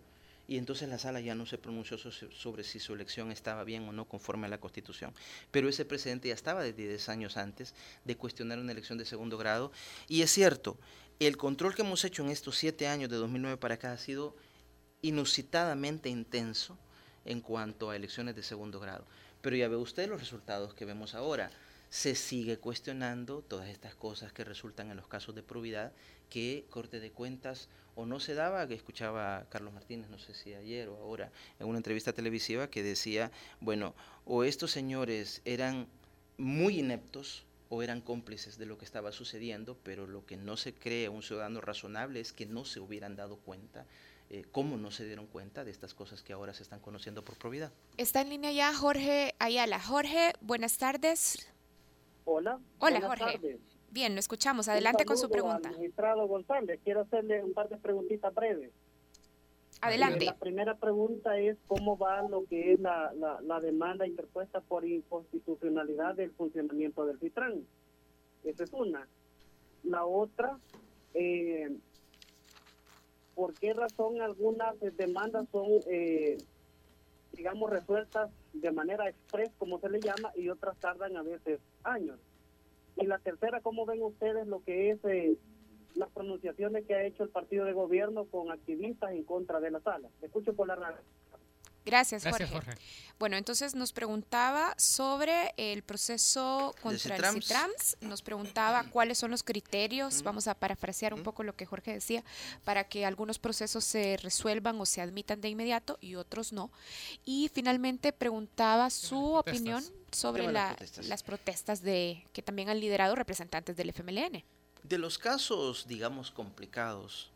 y entonces la sala ya no se pronunció sobre si su elección estaba bien o no conforme a la Constitución. Pero ese precedente ya estaba desde 10 años antes de cuestionar una elección de segundo grado. Y es cierto, el control que hemos hecho en estos siete años de 2009 para acá ha sido inusitadamente intenso en cuanto a elecciones de segundo grado. Pero ya ve usted los resultados que vemos ahora se sigue cuestionando todas estas cosas que resultan en los casos de probidad que Corte de Cuentas o no se daba, que escuchaba a Carlos Martínez, no sé si ayer o ahora, en una entrevista televisiva que decía, bueno, o estos señores eran muy ineptos o eran cómplices de lo que estaba sucediendo, pero lo que no se cree un ciudadano razonable es que no se hubieran dado cuenta eh, cómo no se dieron cuenta de estas cosas que ahora se están conociendo por probidad. Está en línea ya Jorge Ayala. Jorge, buenas tardes. Hola. Hola, Jorge. Bien, lo escuchamos. Adelante con su pregunta. Administrado González, quiero hacerle un par de preguntitas breves. Adelante. la primera pregunta es cómo va lo que es la, la, demanda interpuesta por inconstitucionalidad del funcionamiento del FITRAN. Esa es una. La otra, eh, ¿por qué razón algunas demandas son, eh, digamos, resueltas de manera express, como se le llama, y otras tardan a veces años? Y la tercera, ¿cómo ven ustedes lo que es eh, las pronunciaciones que ha hecho el partido de gobierno con activistas en contra de la sala? Escucho por la radio. Gracias, Jorge. Bueno, entonces nos preguntaba sobre el proceso contra el CITRAMS, nos preguntaba cuáles son los criterios, vamos a parafrasear un poco lo que Jorge decía, para que algunos procesos se resuelvan o se admitan de inmediato y otros no. Y finalmente preguntaba su opinión sobre las protestas de que también han liderado representantes del FMLN. De los casos, digamos, complicados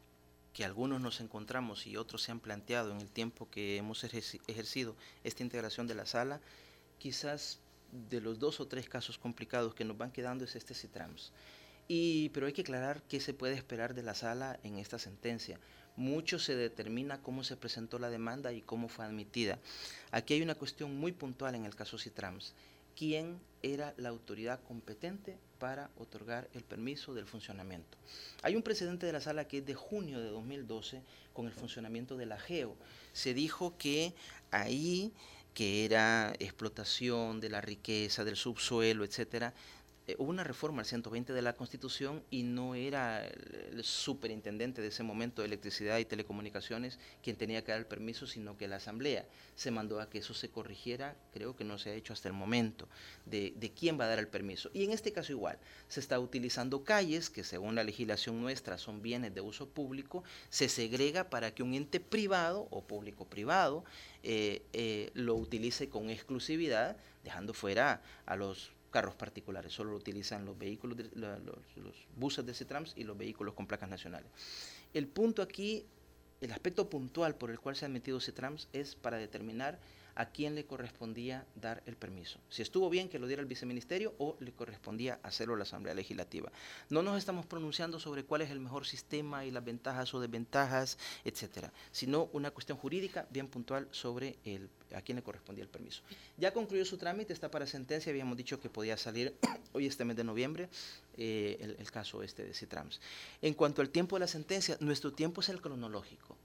que algunos nos encontramos y otros se han planteado en el tiempo que hemos ejercido esta integración de la sala, quizás de los dos o tres casos complicados que nos van quedando es este CITRAMS. Y, pero hay que aclarar qué se puede esperar de la sala en esta sentencia. Mucho se determina cómo se presentó la demanda y cómo fue admitida. Aquí hay una cuestión muy puntual en el caso CITRAMS. ¿Quién era la autoridad competente para otorgar el permiso del funcionamiento. Hay un precedente de la sala que es de junio de 2012 con el funcionamiento de la GEO. Se dijo que ahí, que era explotación de la riqueza, del subsuelo, etcétera, eh, hubo una reforma al 120 de la Constitución y no era el, superintendente de ese momento de electricidad y telecomunicaciones quien tenía que dar el permiso, sino que la Asamblea se mandó a que eso se corrigiera, creo que no se ha hecho hasta el momento, de, quién va a dar el permiso. Y en este caso igual, se está utilizando calles que según la legislación nuestra son bienes de uso público, se segrega para que un ente privado o público-privado eh, eh, lo utilice con exclusividad, dejando fuera a los carros particulares, solo lo utilizan los vehículos, los, los, buses de CETRAMS y los vehículos con placas nacionales. El punto aquí, el aspecto puntual por el cual se ha metido CETRAMS es para determinar a quién le correspondía dar el permiso. Si estuvo bien que lo diera el viceministerio o le correspondía hacerlo la Asamblea Legislativa. No nos estamos pronunciando sobre cuál es el mejor sistema y las ventajas o desventajas, etcétera, sino una cuestión jurídica bien puntual sobre el, a quién le correspondía el permiso. Ya concluyó su trámite, está para sentencia, habíamos dicho que podía salir hoy este mes de noviembre eh, el, caso este de Citrams. En cuanto al tiempo de la sentencia, nuestro tiempo es el cronológico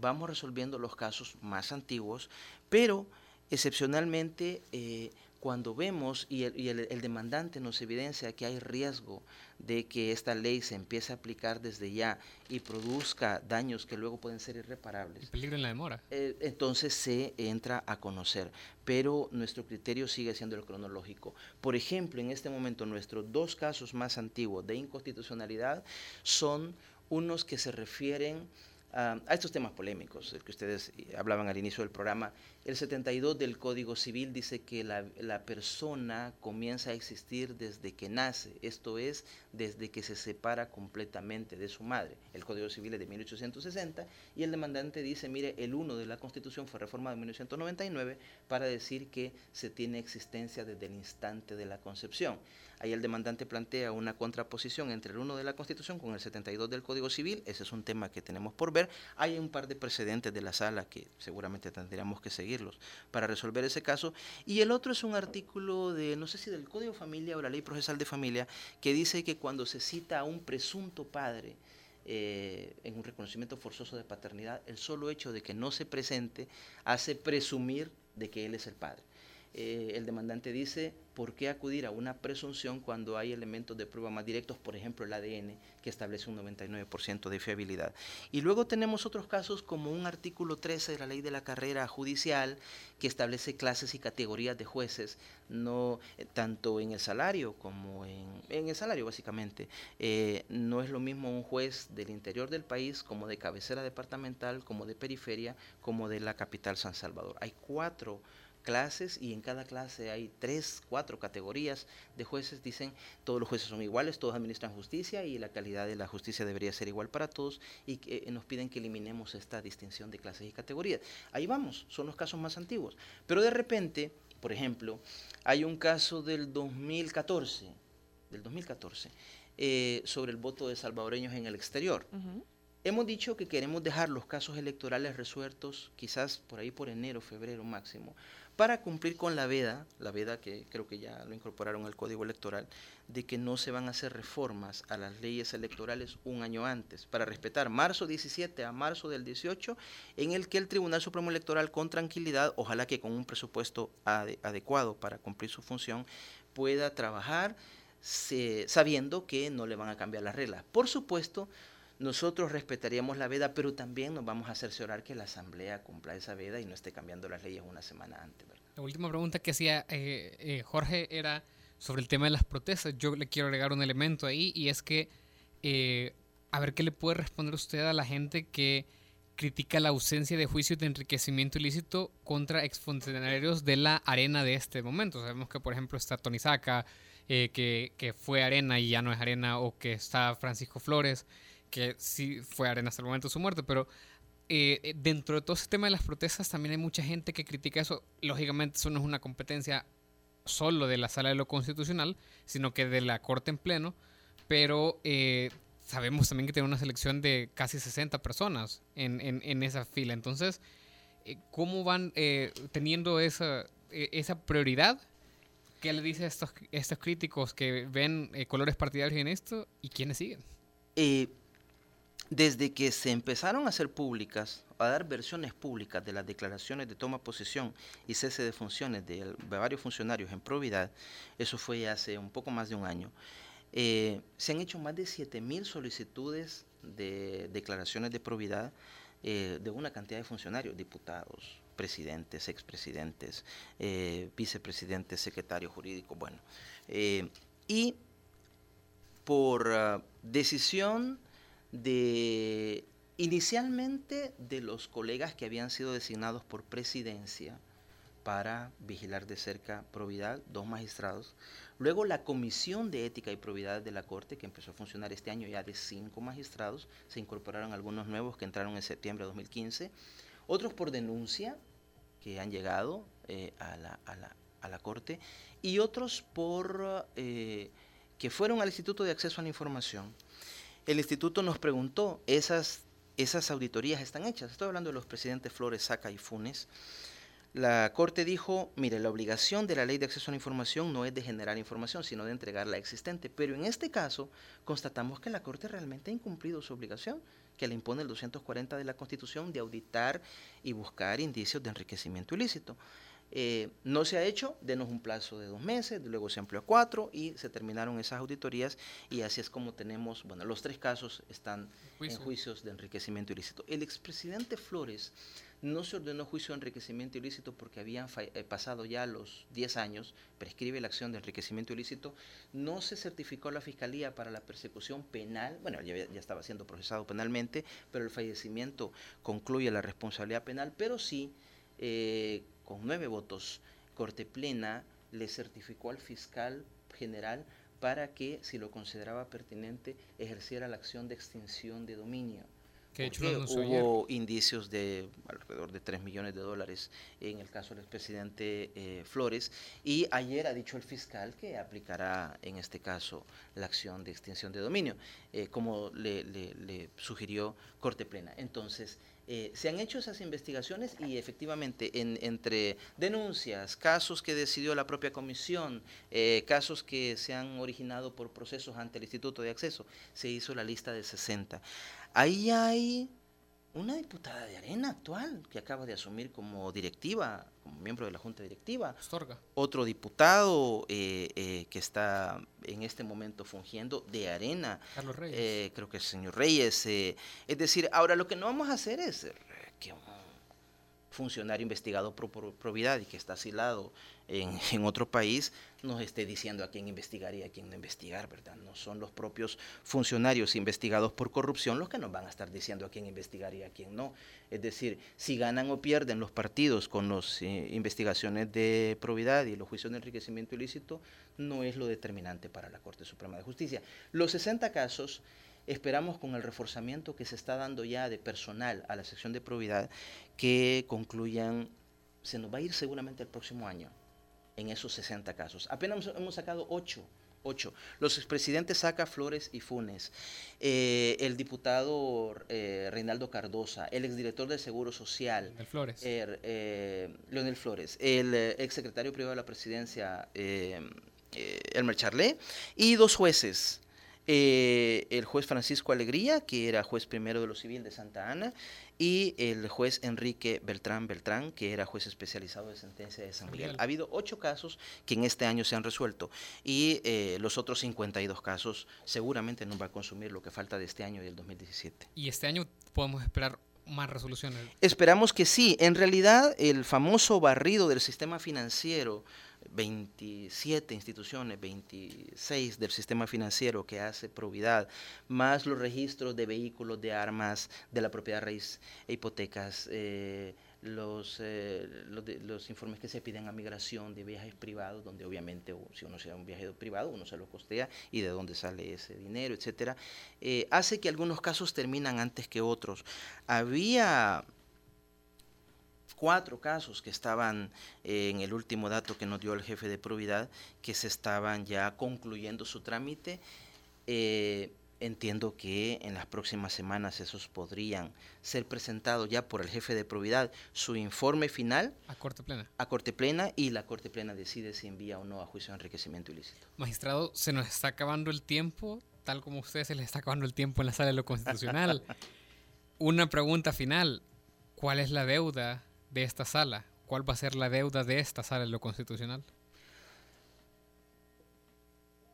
vamos resolviendo los casos más antiguos, pero excepcionalmente eh, cuando vemos y, el, demandante nos evidencia que hay riesgo de que esta ley se empiece a aplicar desde ya y produzca daños que luego pueden ser irreparables. El peligro en la demora. Eh, entonces se entra a conocer, pero nuestro criterio sigue siendo el cronológico. Por ejemplo, en este momento nuestros dos casos más antiguos de inconstitucionalidad son unos que se refieren a estos temas polémicos que ustedes eh, hablaban al inicio del programa. El 72 del Código Civil dice que la, la, persona comienza a existir desde que nace, esto es, desde que se separa completamente de su madre. El Código Civil es de 1860 y el demandante dice, mire, el 1 de la Constitución fue reformado en 1999 para decir que se tiene existencia desde el instante de la concepción. Ahí el demandante plantea una contraposición entre el 1 de la Constitución con el 72 del Código Civil. Ese es un tema que tenemos por ver. Hay un par de precedentes de la sala que seguramente tendríamos que para resolver ese caso. Y el otro es un artículo de, no sé si del Código Familia o la Ley Procesal de Familia, que dice que cuando se cita a un presunto padre, eh, en un reconocimiento forzoso de paternidad, el solo hecho de que no se presente hace presumir de que él es el padre. Eh, el demandante dice, ¿por qué acudir a una presunción cuando hay elementos de prueba más directos, por ejemplo el ADN, que establece un 99% de fiabilidad? Y luego tenemos otros casos como un artículo 13 de la ley de la carrera judicial que establece clases y categorías de jueces, no eh, tanto en el salario como en, en el salario básicamente. Eh, no es lo mismo un juez del interior del país como de cabecera departamental, como de periferia, como de la capital San Salvador. Hay cuatro clases y en cada clase hay tres, cuatro categorías de jueces. Dicen, todos los jueces son iguales, todos administran justicia y la calidad de la justicia debería ser igual para todos y que, eh, nos piden que eliminemos esta distinción de clases y categorías. Ahí vamos, son los casos más antiguos. Pero de repente, por ejemplo, hay un caso del 2014, del 2014, eh, sobre el voto de salvadoreños en el exterior. Hemos dicho que queremos dejar los casos electorales resueltos quizás por ahí por enero, febrero máximo, para cumplir con la veda, la veda que creo que ya lo incorporaron al Código Electoral, de que no se van a hacer reformas a las leyes electorales un año antes, para respetar marzo 17 a marzo del 18, en el que el Tribunal Supremo Electoral con tranquilidad, ojalá que con un presupuesto adecuado para cumplir su función, pueda trabajar sabiendo que no le van a cambiar las reglas. Por supuesto, nosotros respetaríamos la veda, pero también nos vamos a cerciorar que la Asamblea cumpla esa veda y no esté cambiando las leyes una semana antes. La última pregunta que hacía eh, eh, Jorge era sobre el tema de las protestas. Yo le quiero agregar un elemento ahí y es que, eh, a ver qué le puede responder usted a la gente que critica la ausencia de juicios de enriquecimiento ilícito contra exfuncionarios de la arena de este momento. Sabemos que, por ejemplo, está Tony Saca, que, que fue arena y ya no es arena, o que está Francisco Flores que sí fue arena hasta el momento de su muerte, pero eh, eh, dentro de todo ese tema de las protestas también hay mucha gente que critica eso. Lógicamente eso no es una competencia solo de la sala de lo constitucional, sino que de la corte en pleno, pero eh, sabemos también que tiene una selección de casi 60 personas en, en, esa fila. Entonces, ¿cómo van teniendo esa, esa prioridad? ¿Qué le dice a estos, estos críticos que ven colores partidarios en esto y quiénes siguen? Desde que se empezaron a hacer públicas, a dar versiones públicas de las declaraciones de toma posición y cese de funciones de, varios funcionarios en probidad, eso fue hace un poco más de un año, eh, se han hecho más de 7.000 solicitudes de declaraciones de probidad eh, de una cantidad de funcionarios, diputados, presidentes, expresidentes, eh, vicepresidentes, secretarios jurídicos, bueno. y por ah, decisión de inicialmente de los colegas que habían sido designados por presidencia para vigilar de cerca probidad, dos magistrados. Luego la Comisión de Ética y Probidad de la Corte, que empezó a funcionar este año ya de cinco magistrados, se incorporaron algunos nuevos que entraron en septiembre de 2015, otros por denuncia que han llegado eh, a, la, a, la, a, la, Corte. Y otros por eh, que fueron al Instituto de Acceso a la Información el instituto nos preguntó, ¿esas, auditorías están hechas? Estoy hablando de los presidentes Flores, Saca y Funes. La Corte dijo, mire, la obligación de la ley de acceso a la información no es de generar información, sino de entregar la existente. Pero en este caso, constatamos que la Corte realmente ha incumplido su obligación, que le impone el 240 de la Constitución de auditar y buscar indicios de enriquecimiento ilícito. Eh, no se ha hecho, denos un plazo de dos meses, luego se amplió a cuatro y se terminaron esas auditorías y así es como tenemos, bueno, los tres casos están en juicios de enriquecimiento ilícito. El expresidente Flores no se ordenó juicio de enriquecimiento ilícito porque habían eh, pasado ya los 10 años, prescribe la acción de enriquecimiento ilícito, no se certificó la fiscalía para la persecución penal, bueno, ya, ya estaba siendo procesado penalmente, pero el fallecimiento concluye la responsabilidad penal, pero sí... Eh, con nueve votos, Corte Plena le certificó al fiscal general para que, si lo consideraba pertinente, ejerciera la acción de extinción de dominio. Que hubo indicios de alrededor de 3 millones de dólares en el caso del expresidente eh, Flores y ayer ha dicho el fiscal que aplicará en este caso la acción de extinción de dominio, eh, como le, le, sugirió Corte Plena. Entonces, eh, se han hecho esas investigaciones y efectivamente en, entre denuncias, casos que decidió la propia comisión, eh, casos que se han originado por procesos ante el Instituto de Acceso, se hizo la lista de 60. Ahí hay una diputada de Arena actual que acaba de asumir como directiva, como miembro de la Junta Directiva. Otro diputado eh, que está en este momento fungiendo de Arena. Carlos Reyes. creo que el señor Reyes. es decir, ahora lo que no vamos a hacer es que funcionario investigado por, probidad y que está asilado en, en, otro país nos esté diciendo a quién investigar y a quién no investigar, ¿verdad? No son los propios funcionarios investigados por corrupción los que nos van a estar diciendo a quién investigar y a quién no. Es decir, si ganan o pierden los partidos con las eh, investigaciones de probidad y los juicios de enriquecimiento ilícito, no es lo determinante para la Corte Suprema de Justicia. Los 60 casos esperamos con el reforzamiento que se está dando ya de personal a la sección de probidad que concluyan, se nos va a ir seguramente el próximo año en esos 60 casos. Apenas hemos sacado 8 8. Los expresidentes Saca, Flores y Funes, eh, el diputado eh, Reinaldo Cardosa, el exdirector del Seguro Social, Flores. Er, eh, Leonel Flores, el exsecretario privado de la presidencia, Elmer Charlé, y dos jueces, eh, el juez Francisco Alegría, que era juez primero de lo civil de Santa Ana, y el juez Enrique Beltrán Beltrán, que era juez especializado de sentencia de San Miguel. Ha habido ocho casos que en este año se han resuelto y eh, los otros 52 casos seguramente no va a consumir lo que falta de este año y del 2017. ¿Y este año podemos esperar más resoluciones? Esperamos que sí. En realidad, el famoso barrido del sistema financiero 27 instituciones, 26 del sistema financiero que hace probidad, más los registros de vehículos, de armas, de la propiedad raíz, e hipotecas, eh, los, eh, los, informes que se piden a migración de viajes privados, donde obviamente si uno sea un viajero privado, uno se lo costea y de dónde sale ese dinero, etcétera, eh, hace que algunos casos terminan antes que otros. Había cuatro casos que estaban eh, en el último dato que nos dio el jefe de probidad, que se estaban ya concluyendo su trámite. Entiendo que en las próximas semanas esos podrían ser presentados ya por el jefe de probidad su informe final a corte plena. A corte plena y la corte plena decide si envía o no a juicio de enriquecimiento ilícito. Magistrado, se nos está acabando el tiempo, tal como a ustedes se les está acabando el tiempo en la sala de lo constitucional. Una pregunta final, ¿cuál es la deuda de esta sala? ¿Cuál va a ser la deuda de esta sala en lo constitucional?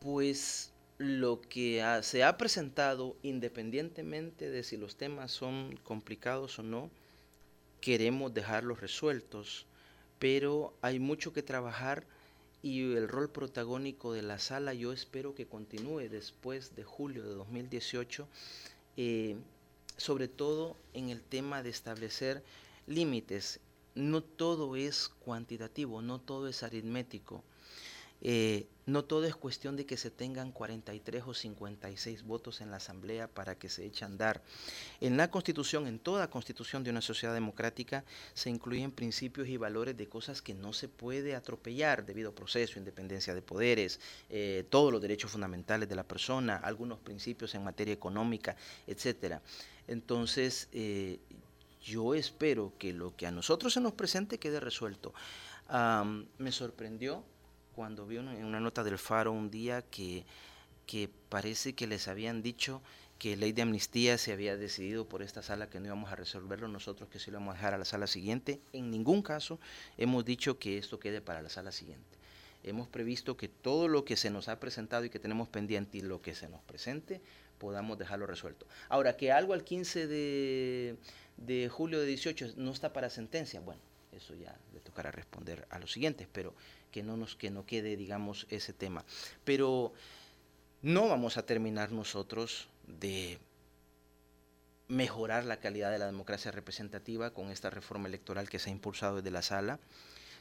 Pues lo que se ha presentado, independientemente de si los temas son complicados o no, queremos dejarlos resueltos, pero hay mucho que trabajar y el rol protagónico de la sala yo espero que continúe después de julio de 2018, eh, sobre todo en el tema de establecer límites. No todo es cuantitativo, no todo es aritmético. Eh, no todo es cuestión de que se tengan 43 o 56 votos en la Asamblea para que se eche a andar. En la Constitución, en toda constitución de una sociedad democrática, se incluyen principios y valores de cosas que no se puede atropellar debido a proceso, independencia de poderes, eh, todos los derechos fundamentales de la persona, algunos principios en materia económica, etcétera. Entonces, eh, yo espero que lo que a nosotros se nos presente quede resuelto. me sorprendió cuando vi en una nota del Faro un día que, parece que les habían dicho que ley de amnistía se había decidido por esta sala que no íbamos a resolverlo nosotros, que se lo íbamos a dejar a la sala siguiente. En ningún caso hemos dicho que esto quede para la sala siguiente. Hemos previsto que todo lo que se nos ha presentado y que tenemos pendiente y lo que se nos presente podamos dejarlo resuelto. Ahora, que algo al 15 de, de julio de 18 no está para sentencia, bueno, eso ya le tocará responder a los siguientes, pero que no nos que no quede, digamos, ese tema. Pero no vamos a terminar nosotros de mejorar la calidad de la democracia representativa con esta reforma electoral que se ha impulsado desde la sala.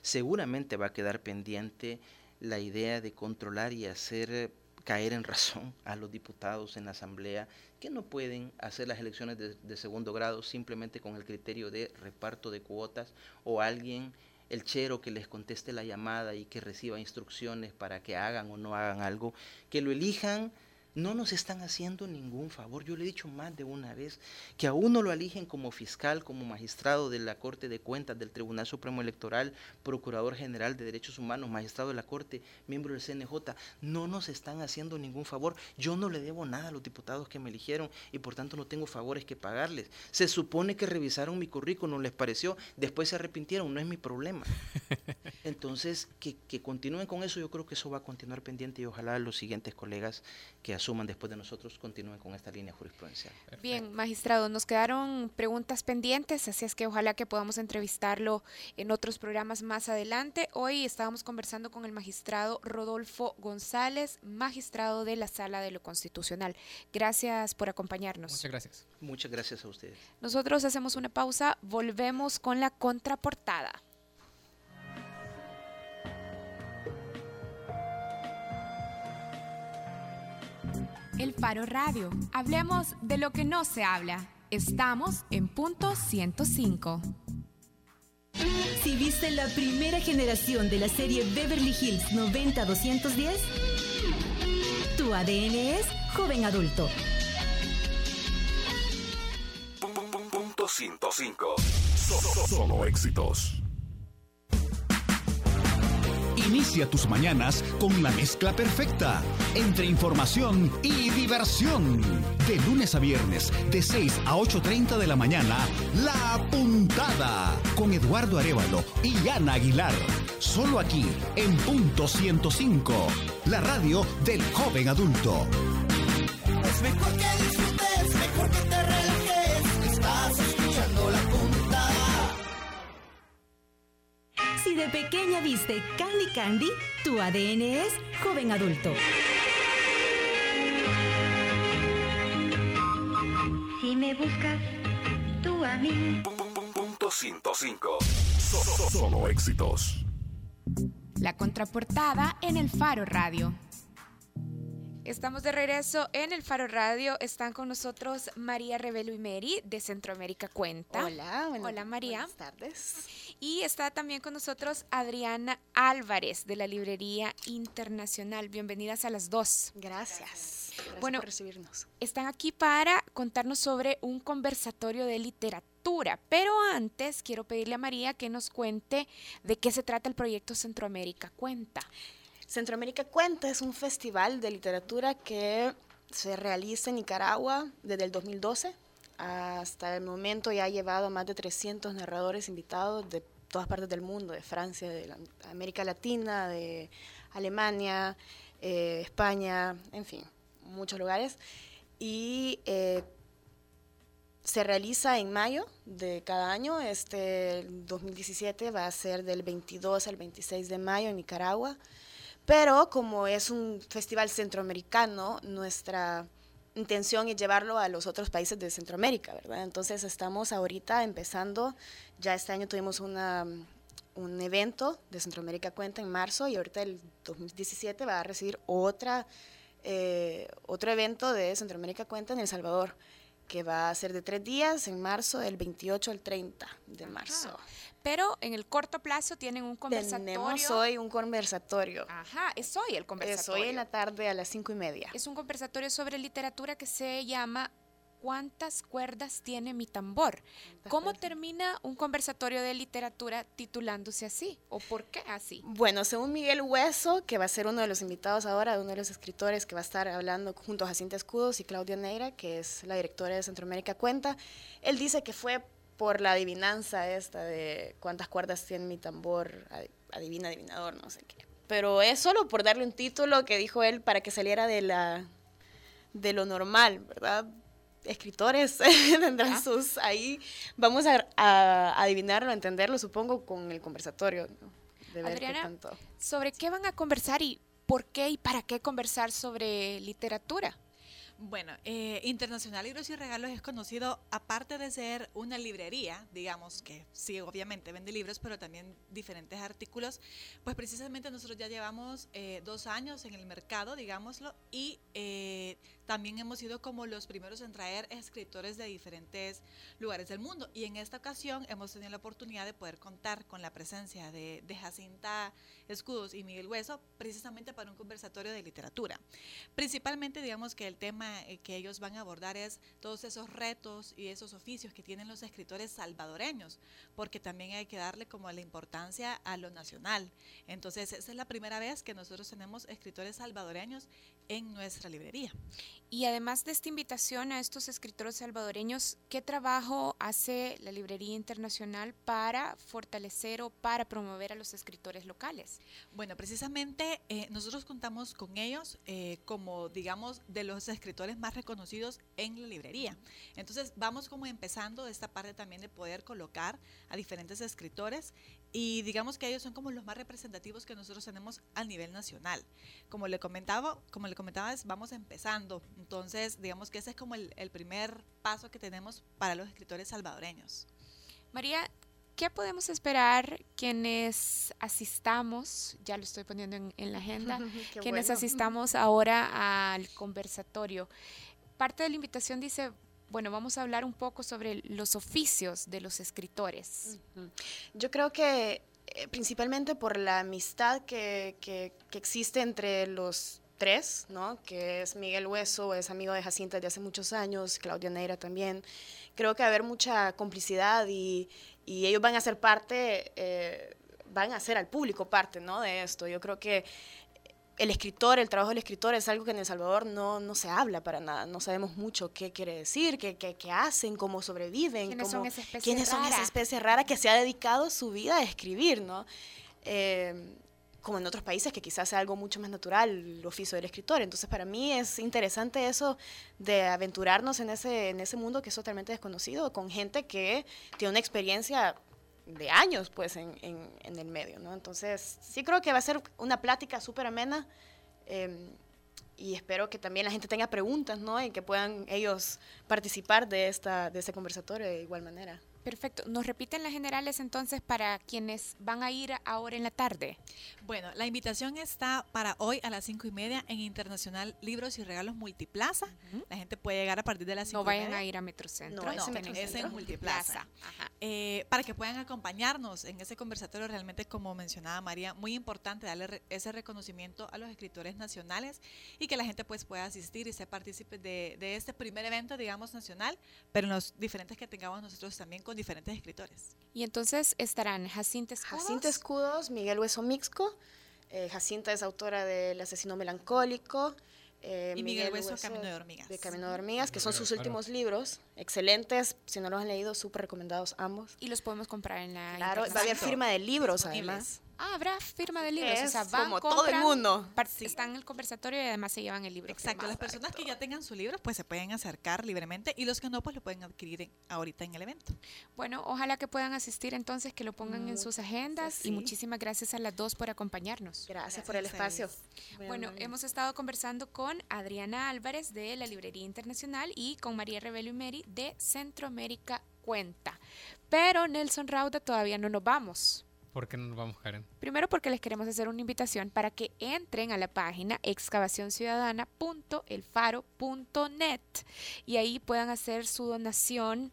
Seguramente va a quedar pendiente la idea de controlar y hacer caer en razón a los diputados en la Asamblea que no pueden hacer las elecciones de, segundo grado simplemente con el criterio de reparto de cuotas o alguien, el chero que les conteste la llamada y que reciba instrucciones para que hagan o no hagan algo, que lo elijan no nos están haciendo ningún favor. Yo le he dicho más de una vez que a uno lo eligen como fiscal, como magistrado de la Corte de Cuentas, del Tribunal Supremo Electoral, Procurador General de Derechos Humanos, magistrado de la Corte, miembro del CNJ. No nos están haciendo ningún favor. Yo no le debo nada a los diputados que me eligieron y por tanto no tengo favores que pagarles. Se supone que revisaron mi currículum, les pareció, después se arrepintieron, no es mi problema. Entonces, que, que continúen con eso, yo creo que eso va a continuar pendiente y ojalá los siguientes colegas que asuman después de nosotros continúen con esta línea jurisprudencial. Bien, magistrado, nos quedaron preguntas pendientes, así es que ojalá que podamos entrevistarlo en otros programas más adelante. Hoy estábamos conversando con el magistrado Rodolfo González, magistrado de la Sala de lo Constitucional. Gracias por acompañarnos. Muchas gracias. Muchas gracias a ustedes. Nosotros hacemos una pausa, volvemos con la contraportada. El Faro Radio. Hablemos de lo que no se habla. Estamos en punto 105. Si viste la primera generación de la serie Beverly Hills 90-210, tu ADN es joven adulto. Punto 105. Solo éxitos. Inicia tus mañanas con la mezcla perfecta entre información y diversión. De lunes a viernes, de 6 a 8.30 de la mañana, La Puntada con Eduardo Arevalo y Ana Aguilar. Solo aquí, en punto 105, la radio del joven adulto. Es mejor que disfrutes, mejor que te relajes. Si de pequeña viste Candy Candy, tu ADN es joven adulto. Si me buscas, tú a mí. Punto 105. Solo éxitos. La contraportada en el Faro Radio. Estamos de regreso en el Faro Radio. Están con nosotros María Revelo y Mary de Centroamérica Cuenta. Hola, buenas, Hola María. Buenas tardes. Y está también con nosotros Adriana Álvarez de la Librería Internacional. Bienvenidas a las dos. Gracias. Gracias bueno, por recibirnos. Están aquí para contarnos sobre un conversatorio de literatura. Pero antes quiero pedirle a María que nos cuente de qué se trata el proyecto Centroamérica Cuenta. Centroamérica Cuenta es un festival de literatura que se realiza en Nicaragua desde el 2012. Hasta el momento ya ha llevado a más de 300 narradores invitados de todas partes del mundo, de Francia, de América Latina, de Alemania, eh, España, en fin, muchos lugares. Y eh, se realiza en mayo de cada año. Este 2017 va a ser del 22 al 26 de mayo en Nicaragua. Pero como es un festival centroamericano, nuestra intención es llevarlo a los otros países de Centroamérica, ¿verdad? Entonces estamos ahorita empezando, ya este año tuvimos una, un evento de Centroamérica Cuenta en marzo y ahorita el 2017 va a recibir otra, eh, otro evento de Centroamérica Cuenta en El Salvador que va a ser de tres días en marzo, del 28 al 30 de marzo. Ajá. Pero en el corto plazo tienen un conversatorio. Tenemos hoy un conversatorio. Ajá, es hoy el conversatorio. Es hoy en la tarde a las cinco y media. Es un conversatorio sobre literatura que se llama ¿Cuántas cuerdas tiene mi tambor? ¿Cómo cuerdas? termina un conversatorio de literatura titulándose así? ¿O por qué así? Bueno, según Miguel Hueso, que va a ser uno de los invitados ahora, uno de los escritores que va a estar hablando junto a Jacinta Escudos y Claudia Neira, que es la directora de Centroamérica Cuenta, él dice que fue por la adivinanza esta de cuántas cuerdas tiene mi tambor, adivina, adivinador, no sé qué. Pero es solo por darle un título que dijo él para que saliera de la de lo normal, ¿verdad? escritores tendrán Ah. sus ahí. Vamos a, a adivinarlo, a entenderlo, supongo, con el conversatorio. ¿no? De ver qué Adriana, tanto. ¿sobre qué van a conversar y por qué y para qué conversar sobre literatura? Bueno, eh, Internacional Libros y Regalos es conocido, aparte de ser una librería, digamos que sí, obviamente vende libros, pero también diferentes artículos, pues precisamente nosotros ya llevamos eh, dos años en el mercado, digámoslo, y eh, también hemos sido como los primeros en traer escritores de diferentes lugares del mundo. Y en esta ocasión hemos tenido la oportunidad de poder contar con la presencia de, Jacinta Escudos y Miguel Hueso, precisamente para un conversatorio de literatura. Principalmente, digamos que el tema tema eh, que ellos van a abordar es todos esos retos y esos oficios que tienen los escritores salvadoreños, porque también hay que darle como la importancia a lo nacional. Entonces, esa es la primera vez que nosotros tenemos escritores salvadoreños en nuestra librería. Y además de esta invitación a estos escritores salvadoreños, ¿qué trabajo hace la Librería Internacional para fortalecer o para promover a los escritores locales? Bueno, precisamente eh, nosotros contamos con ellos eh, como, digamos, de los escritores más reconocidos en la librería. Entonces, vamos como empezando esta parte también de poder colocar a diferentes escritores y digamos que ellos son como los más representativos que nosotros tenemos a nivel nacional. Como le comentaba, como le comentaba, vamos empezando. Entonces, digamos que ese es como el, primer paso que tenemos para los escritores salvadoreños. María, ¿qué podemos esperar quienes asistamos? Ya lo estoy poniendo en, la agenda. quienes asistamos ahora al conversatorio. Parte de la invitación dice bueno, vamos a hablar un poco sobre los oficios de los escritores. Yo creo que eh, principalmente por la amistad que, que, existe entre los tres, ¿no? que es Miguel Hueso, es amigo de Jacinta desde hace muchos años, Claudia Neira también. Creo que va a haber mucha complicidad y, y ellos van a ser parte, eh, van a ser al público parte ¿no? de esto. Yo creo que el escritor, el trabajo del escritor es algo que en El Salvador no, no se habla para nada. No sabemos mucho qué quiere decir, qué, qué, qué hacen, cómo sobreviven. ¿Quiénes son esa especie ¿quiénes rara? son esa especie rara que se ha dedicado su vida a escribir, ¿no? Eh, como en otros países que quizás sea algo mucho más natural el oficio del escritor. Entonces para mí es interesante eso de aventurarnos en ese, en ese mundo que es totalmente desconocido, con gente que tiene una experiencia de años pues en, en, el medio, ¿no? Entonces sí creo que va a ser una plática súper amena em, y espero que también la gente tenga preguntas, ¿no? Y que puedan ellos participar de, esta, de este conversatorio de igual manera. Perfecto. ¿Nos repiten las generales entonces para quienes van a ir ahora en la tarde? Bueno, la invitación está para hoy a las cinco y media en Internacional Libros y Regalos Multiplaza. La gente puede llegar a partir de las cinco No vayan a ir a Metrocentro. No, es, en Multiplaza. Eh, para que puedan acompañarnos en ese conversatorio realmente, como mencionaba María, muy importante darle ese reconocimiento a los escritores nacionales y que la gente pues pueda asistir y ser partícipe de, de este primer evento, digamos, nacional, pero en los diferentes que tengamos nosotros también con diferentes escritores. Y entonces estarán Jacinta Escudos. Jacinta Escudos, Miguel Hueso Mixco. Eh, Jacinta es autora del Asesino Melancólico. Eh, y Miguel, Hueso, Camino de Hormigas. De Camino de Hormigas, que son sus últimos libros. Excelentes, si no los han leído, súper recomendados ambos. Y los podemos comprar en la. Claro, va a haber firma de libros además. Ah, habrá firma de libros. o sea, van, como todo el mundo. Están en el conversatorio y además se llevan el libro. Exacto. Las personas que ya tengan su libro, pues se pueden acercar libremente y los que no, pues lo pueden adquirir ahorita en el evento. Bueno, ojalá que puedan asistir entonces, que lo pongan en sus agendas y muchísimas gracias a las dos por acompañarnos. Gracias, por el espacio. Bueno, hemos estado conversando con Adriana Álvarez de la Librería Internacional y con María Rebelo y Meri de Centroamérica Cuenta. Pero Nelson Rauda todavía no nos vamos. ¿Por qué no nos vamos, Karen? Primero porque les queremos hacer una invitación para que entren a la página excavacionciudadana.elfaro.net y ahí puedan hacer su donación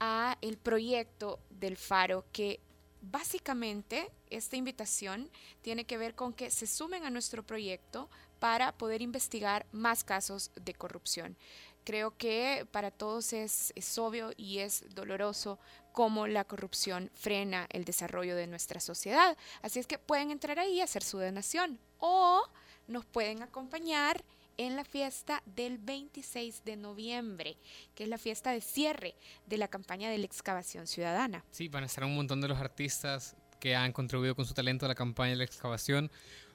a el proyecto del Faro que básicamente esta invitación tiene que ver con que se sumen a nuestro proyecto para poder investigar más casos de corrupción. Creo que para todos es, obvio y es doloroso cómo la corrupción frena el desarrollo de nuestra sociedad. Así es que pueden entrar ahí y hacer su donación o nos pueden acompañar en la fiesta del 26 de noviembre, que es la fiesta de cierre de la campaña de la excavación ciudadana. Sí, van a estar un montón de los artistas que han contribuido con su talento a la campaña de la excavación.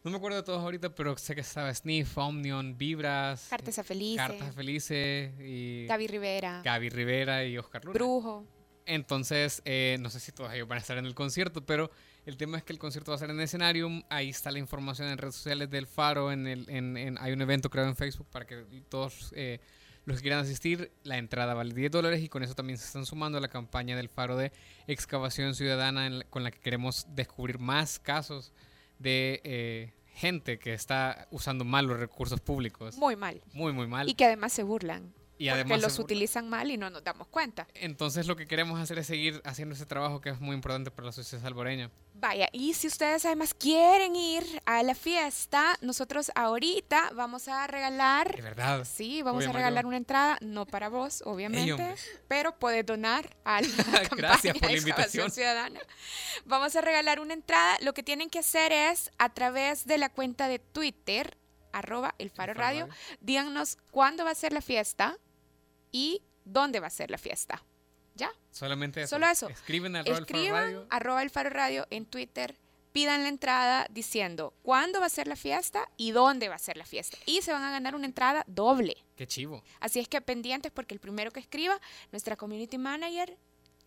No me acuerdo de todos ahorita, pero sé que estaba Sniff, Omnion, Vibras. Cartas a Felice. Cartas a Felice y... Gaby Rivera. Gaby Rivera y Oscar Luna. Brujo. Entonces, eh, no sé si todos ellos van a estar en el concierto, pero el tema es que el concierto va a ser en escenario. Ahí está la información en redes sociales del Faro. En el, en, hay un evento creado en Facebook para que todos eh, los que quieran asistir, la entrada vale 10 dólares y con eso también se están sumando a la campaña del Faro de excavación ciudadana con la que queremos descubrir más casos de eh, gente que está usando mal los recursos públicos. Muy mal. Muy, muy mal. Y que además se burlan Y porque además los utilizan mal y no nos damos cuenta. Entonces lo que queremos hacer es seguir haciendo ese trabajo que es muy importante para la sociedad salvadoreña. Vaya, y si ustedes además quieren ir a la fiesta, nosotros ahorita vamos a regalar... De verdad. Sí, vamos a Mario. regalar una entrada, no para vos, obviamente, pero puedes donar a la Gracias por la invitación. Ciudadana. Vamos a regalar una entrada. Lo que tienen que hacer es, a través de la cuenta de Twitter, arroba el Faro Faro Radio, díganos cuándo va a ser la fiesta y dónde va a ser la fiesta. ¿Ya? Solamente eso. Solo eso. Escriben a Faro Escriban Radio. arroba el Faro Radio en Twitter, pidan la entrada diciendo cuándo va a ser la fiesta y dónde va a ser la fiesta. Y se van a ganar una entrada doble. Qué chivo. Así es que pendientes porque el primero que escriba, nuestra community manager,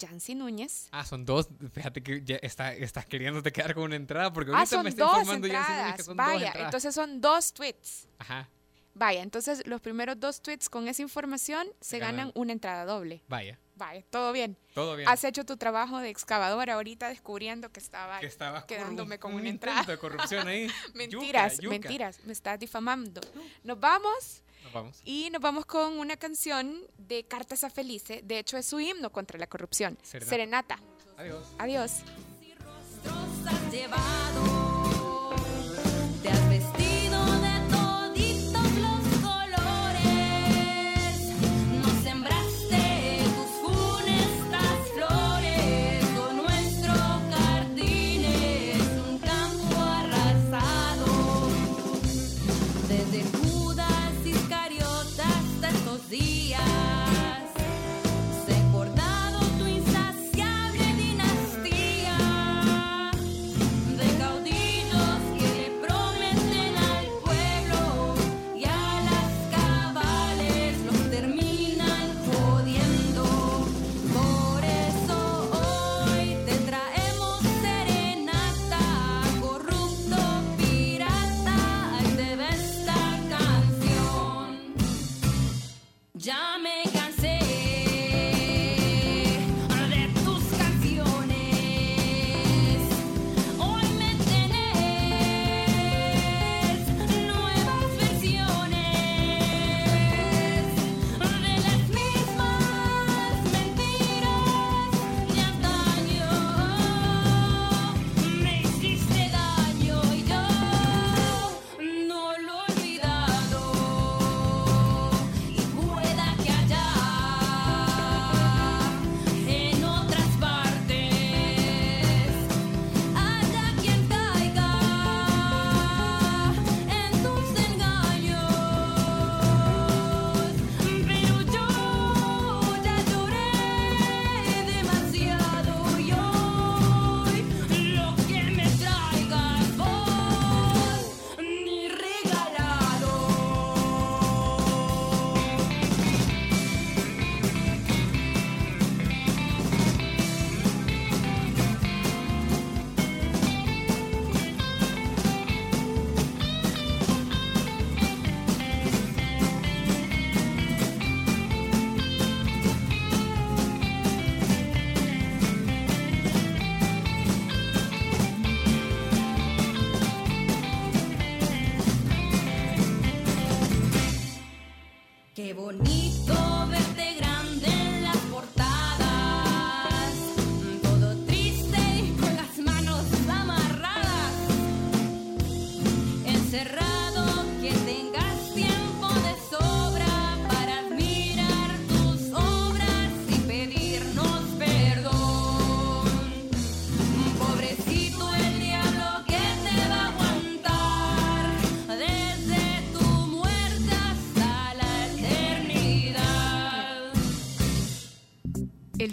Jancy Núñez. Ah, son dos. Fíjate que ya está, estás queriéndote quedar con una entrada porque Ah, ahorita son me está dos informando ya Núñez que dos Vaya, entradas. entonces son dos tweets. Ajá, Vaya, entonces los primeros dos tweets con esa información se ganan. ganan una entrada doble. vaya. Vaya, todo bien. Todo bien. Has hecho tu trabajo de excavadora ahorita descubriendo que estaba que estabas quedándome con un una entrada. de corrupción ahí. Mentiras, Yuca, yuca. mentiras, me estás difamando. Nos vamos Nos vamos. y nos vamos con una canción de Cartas a Felice. De hecho, es su himno contra la corrupción. Serenata. Serenata. Adiós. Adiós. has llevado.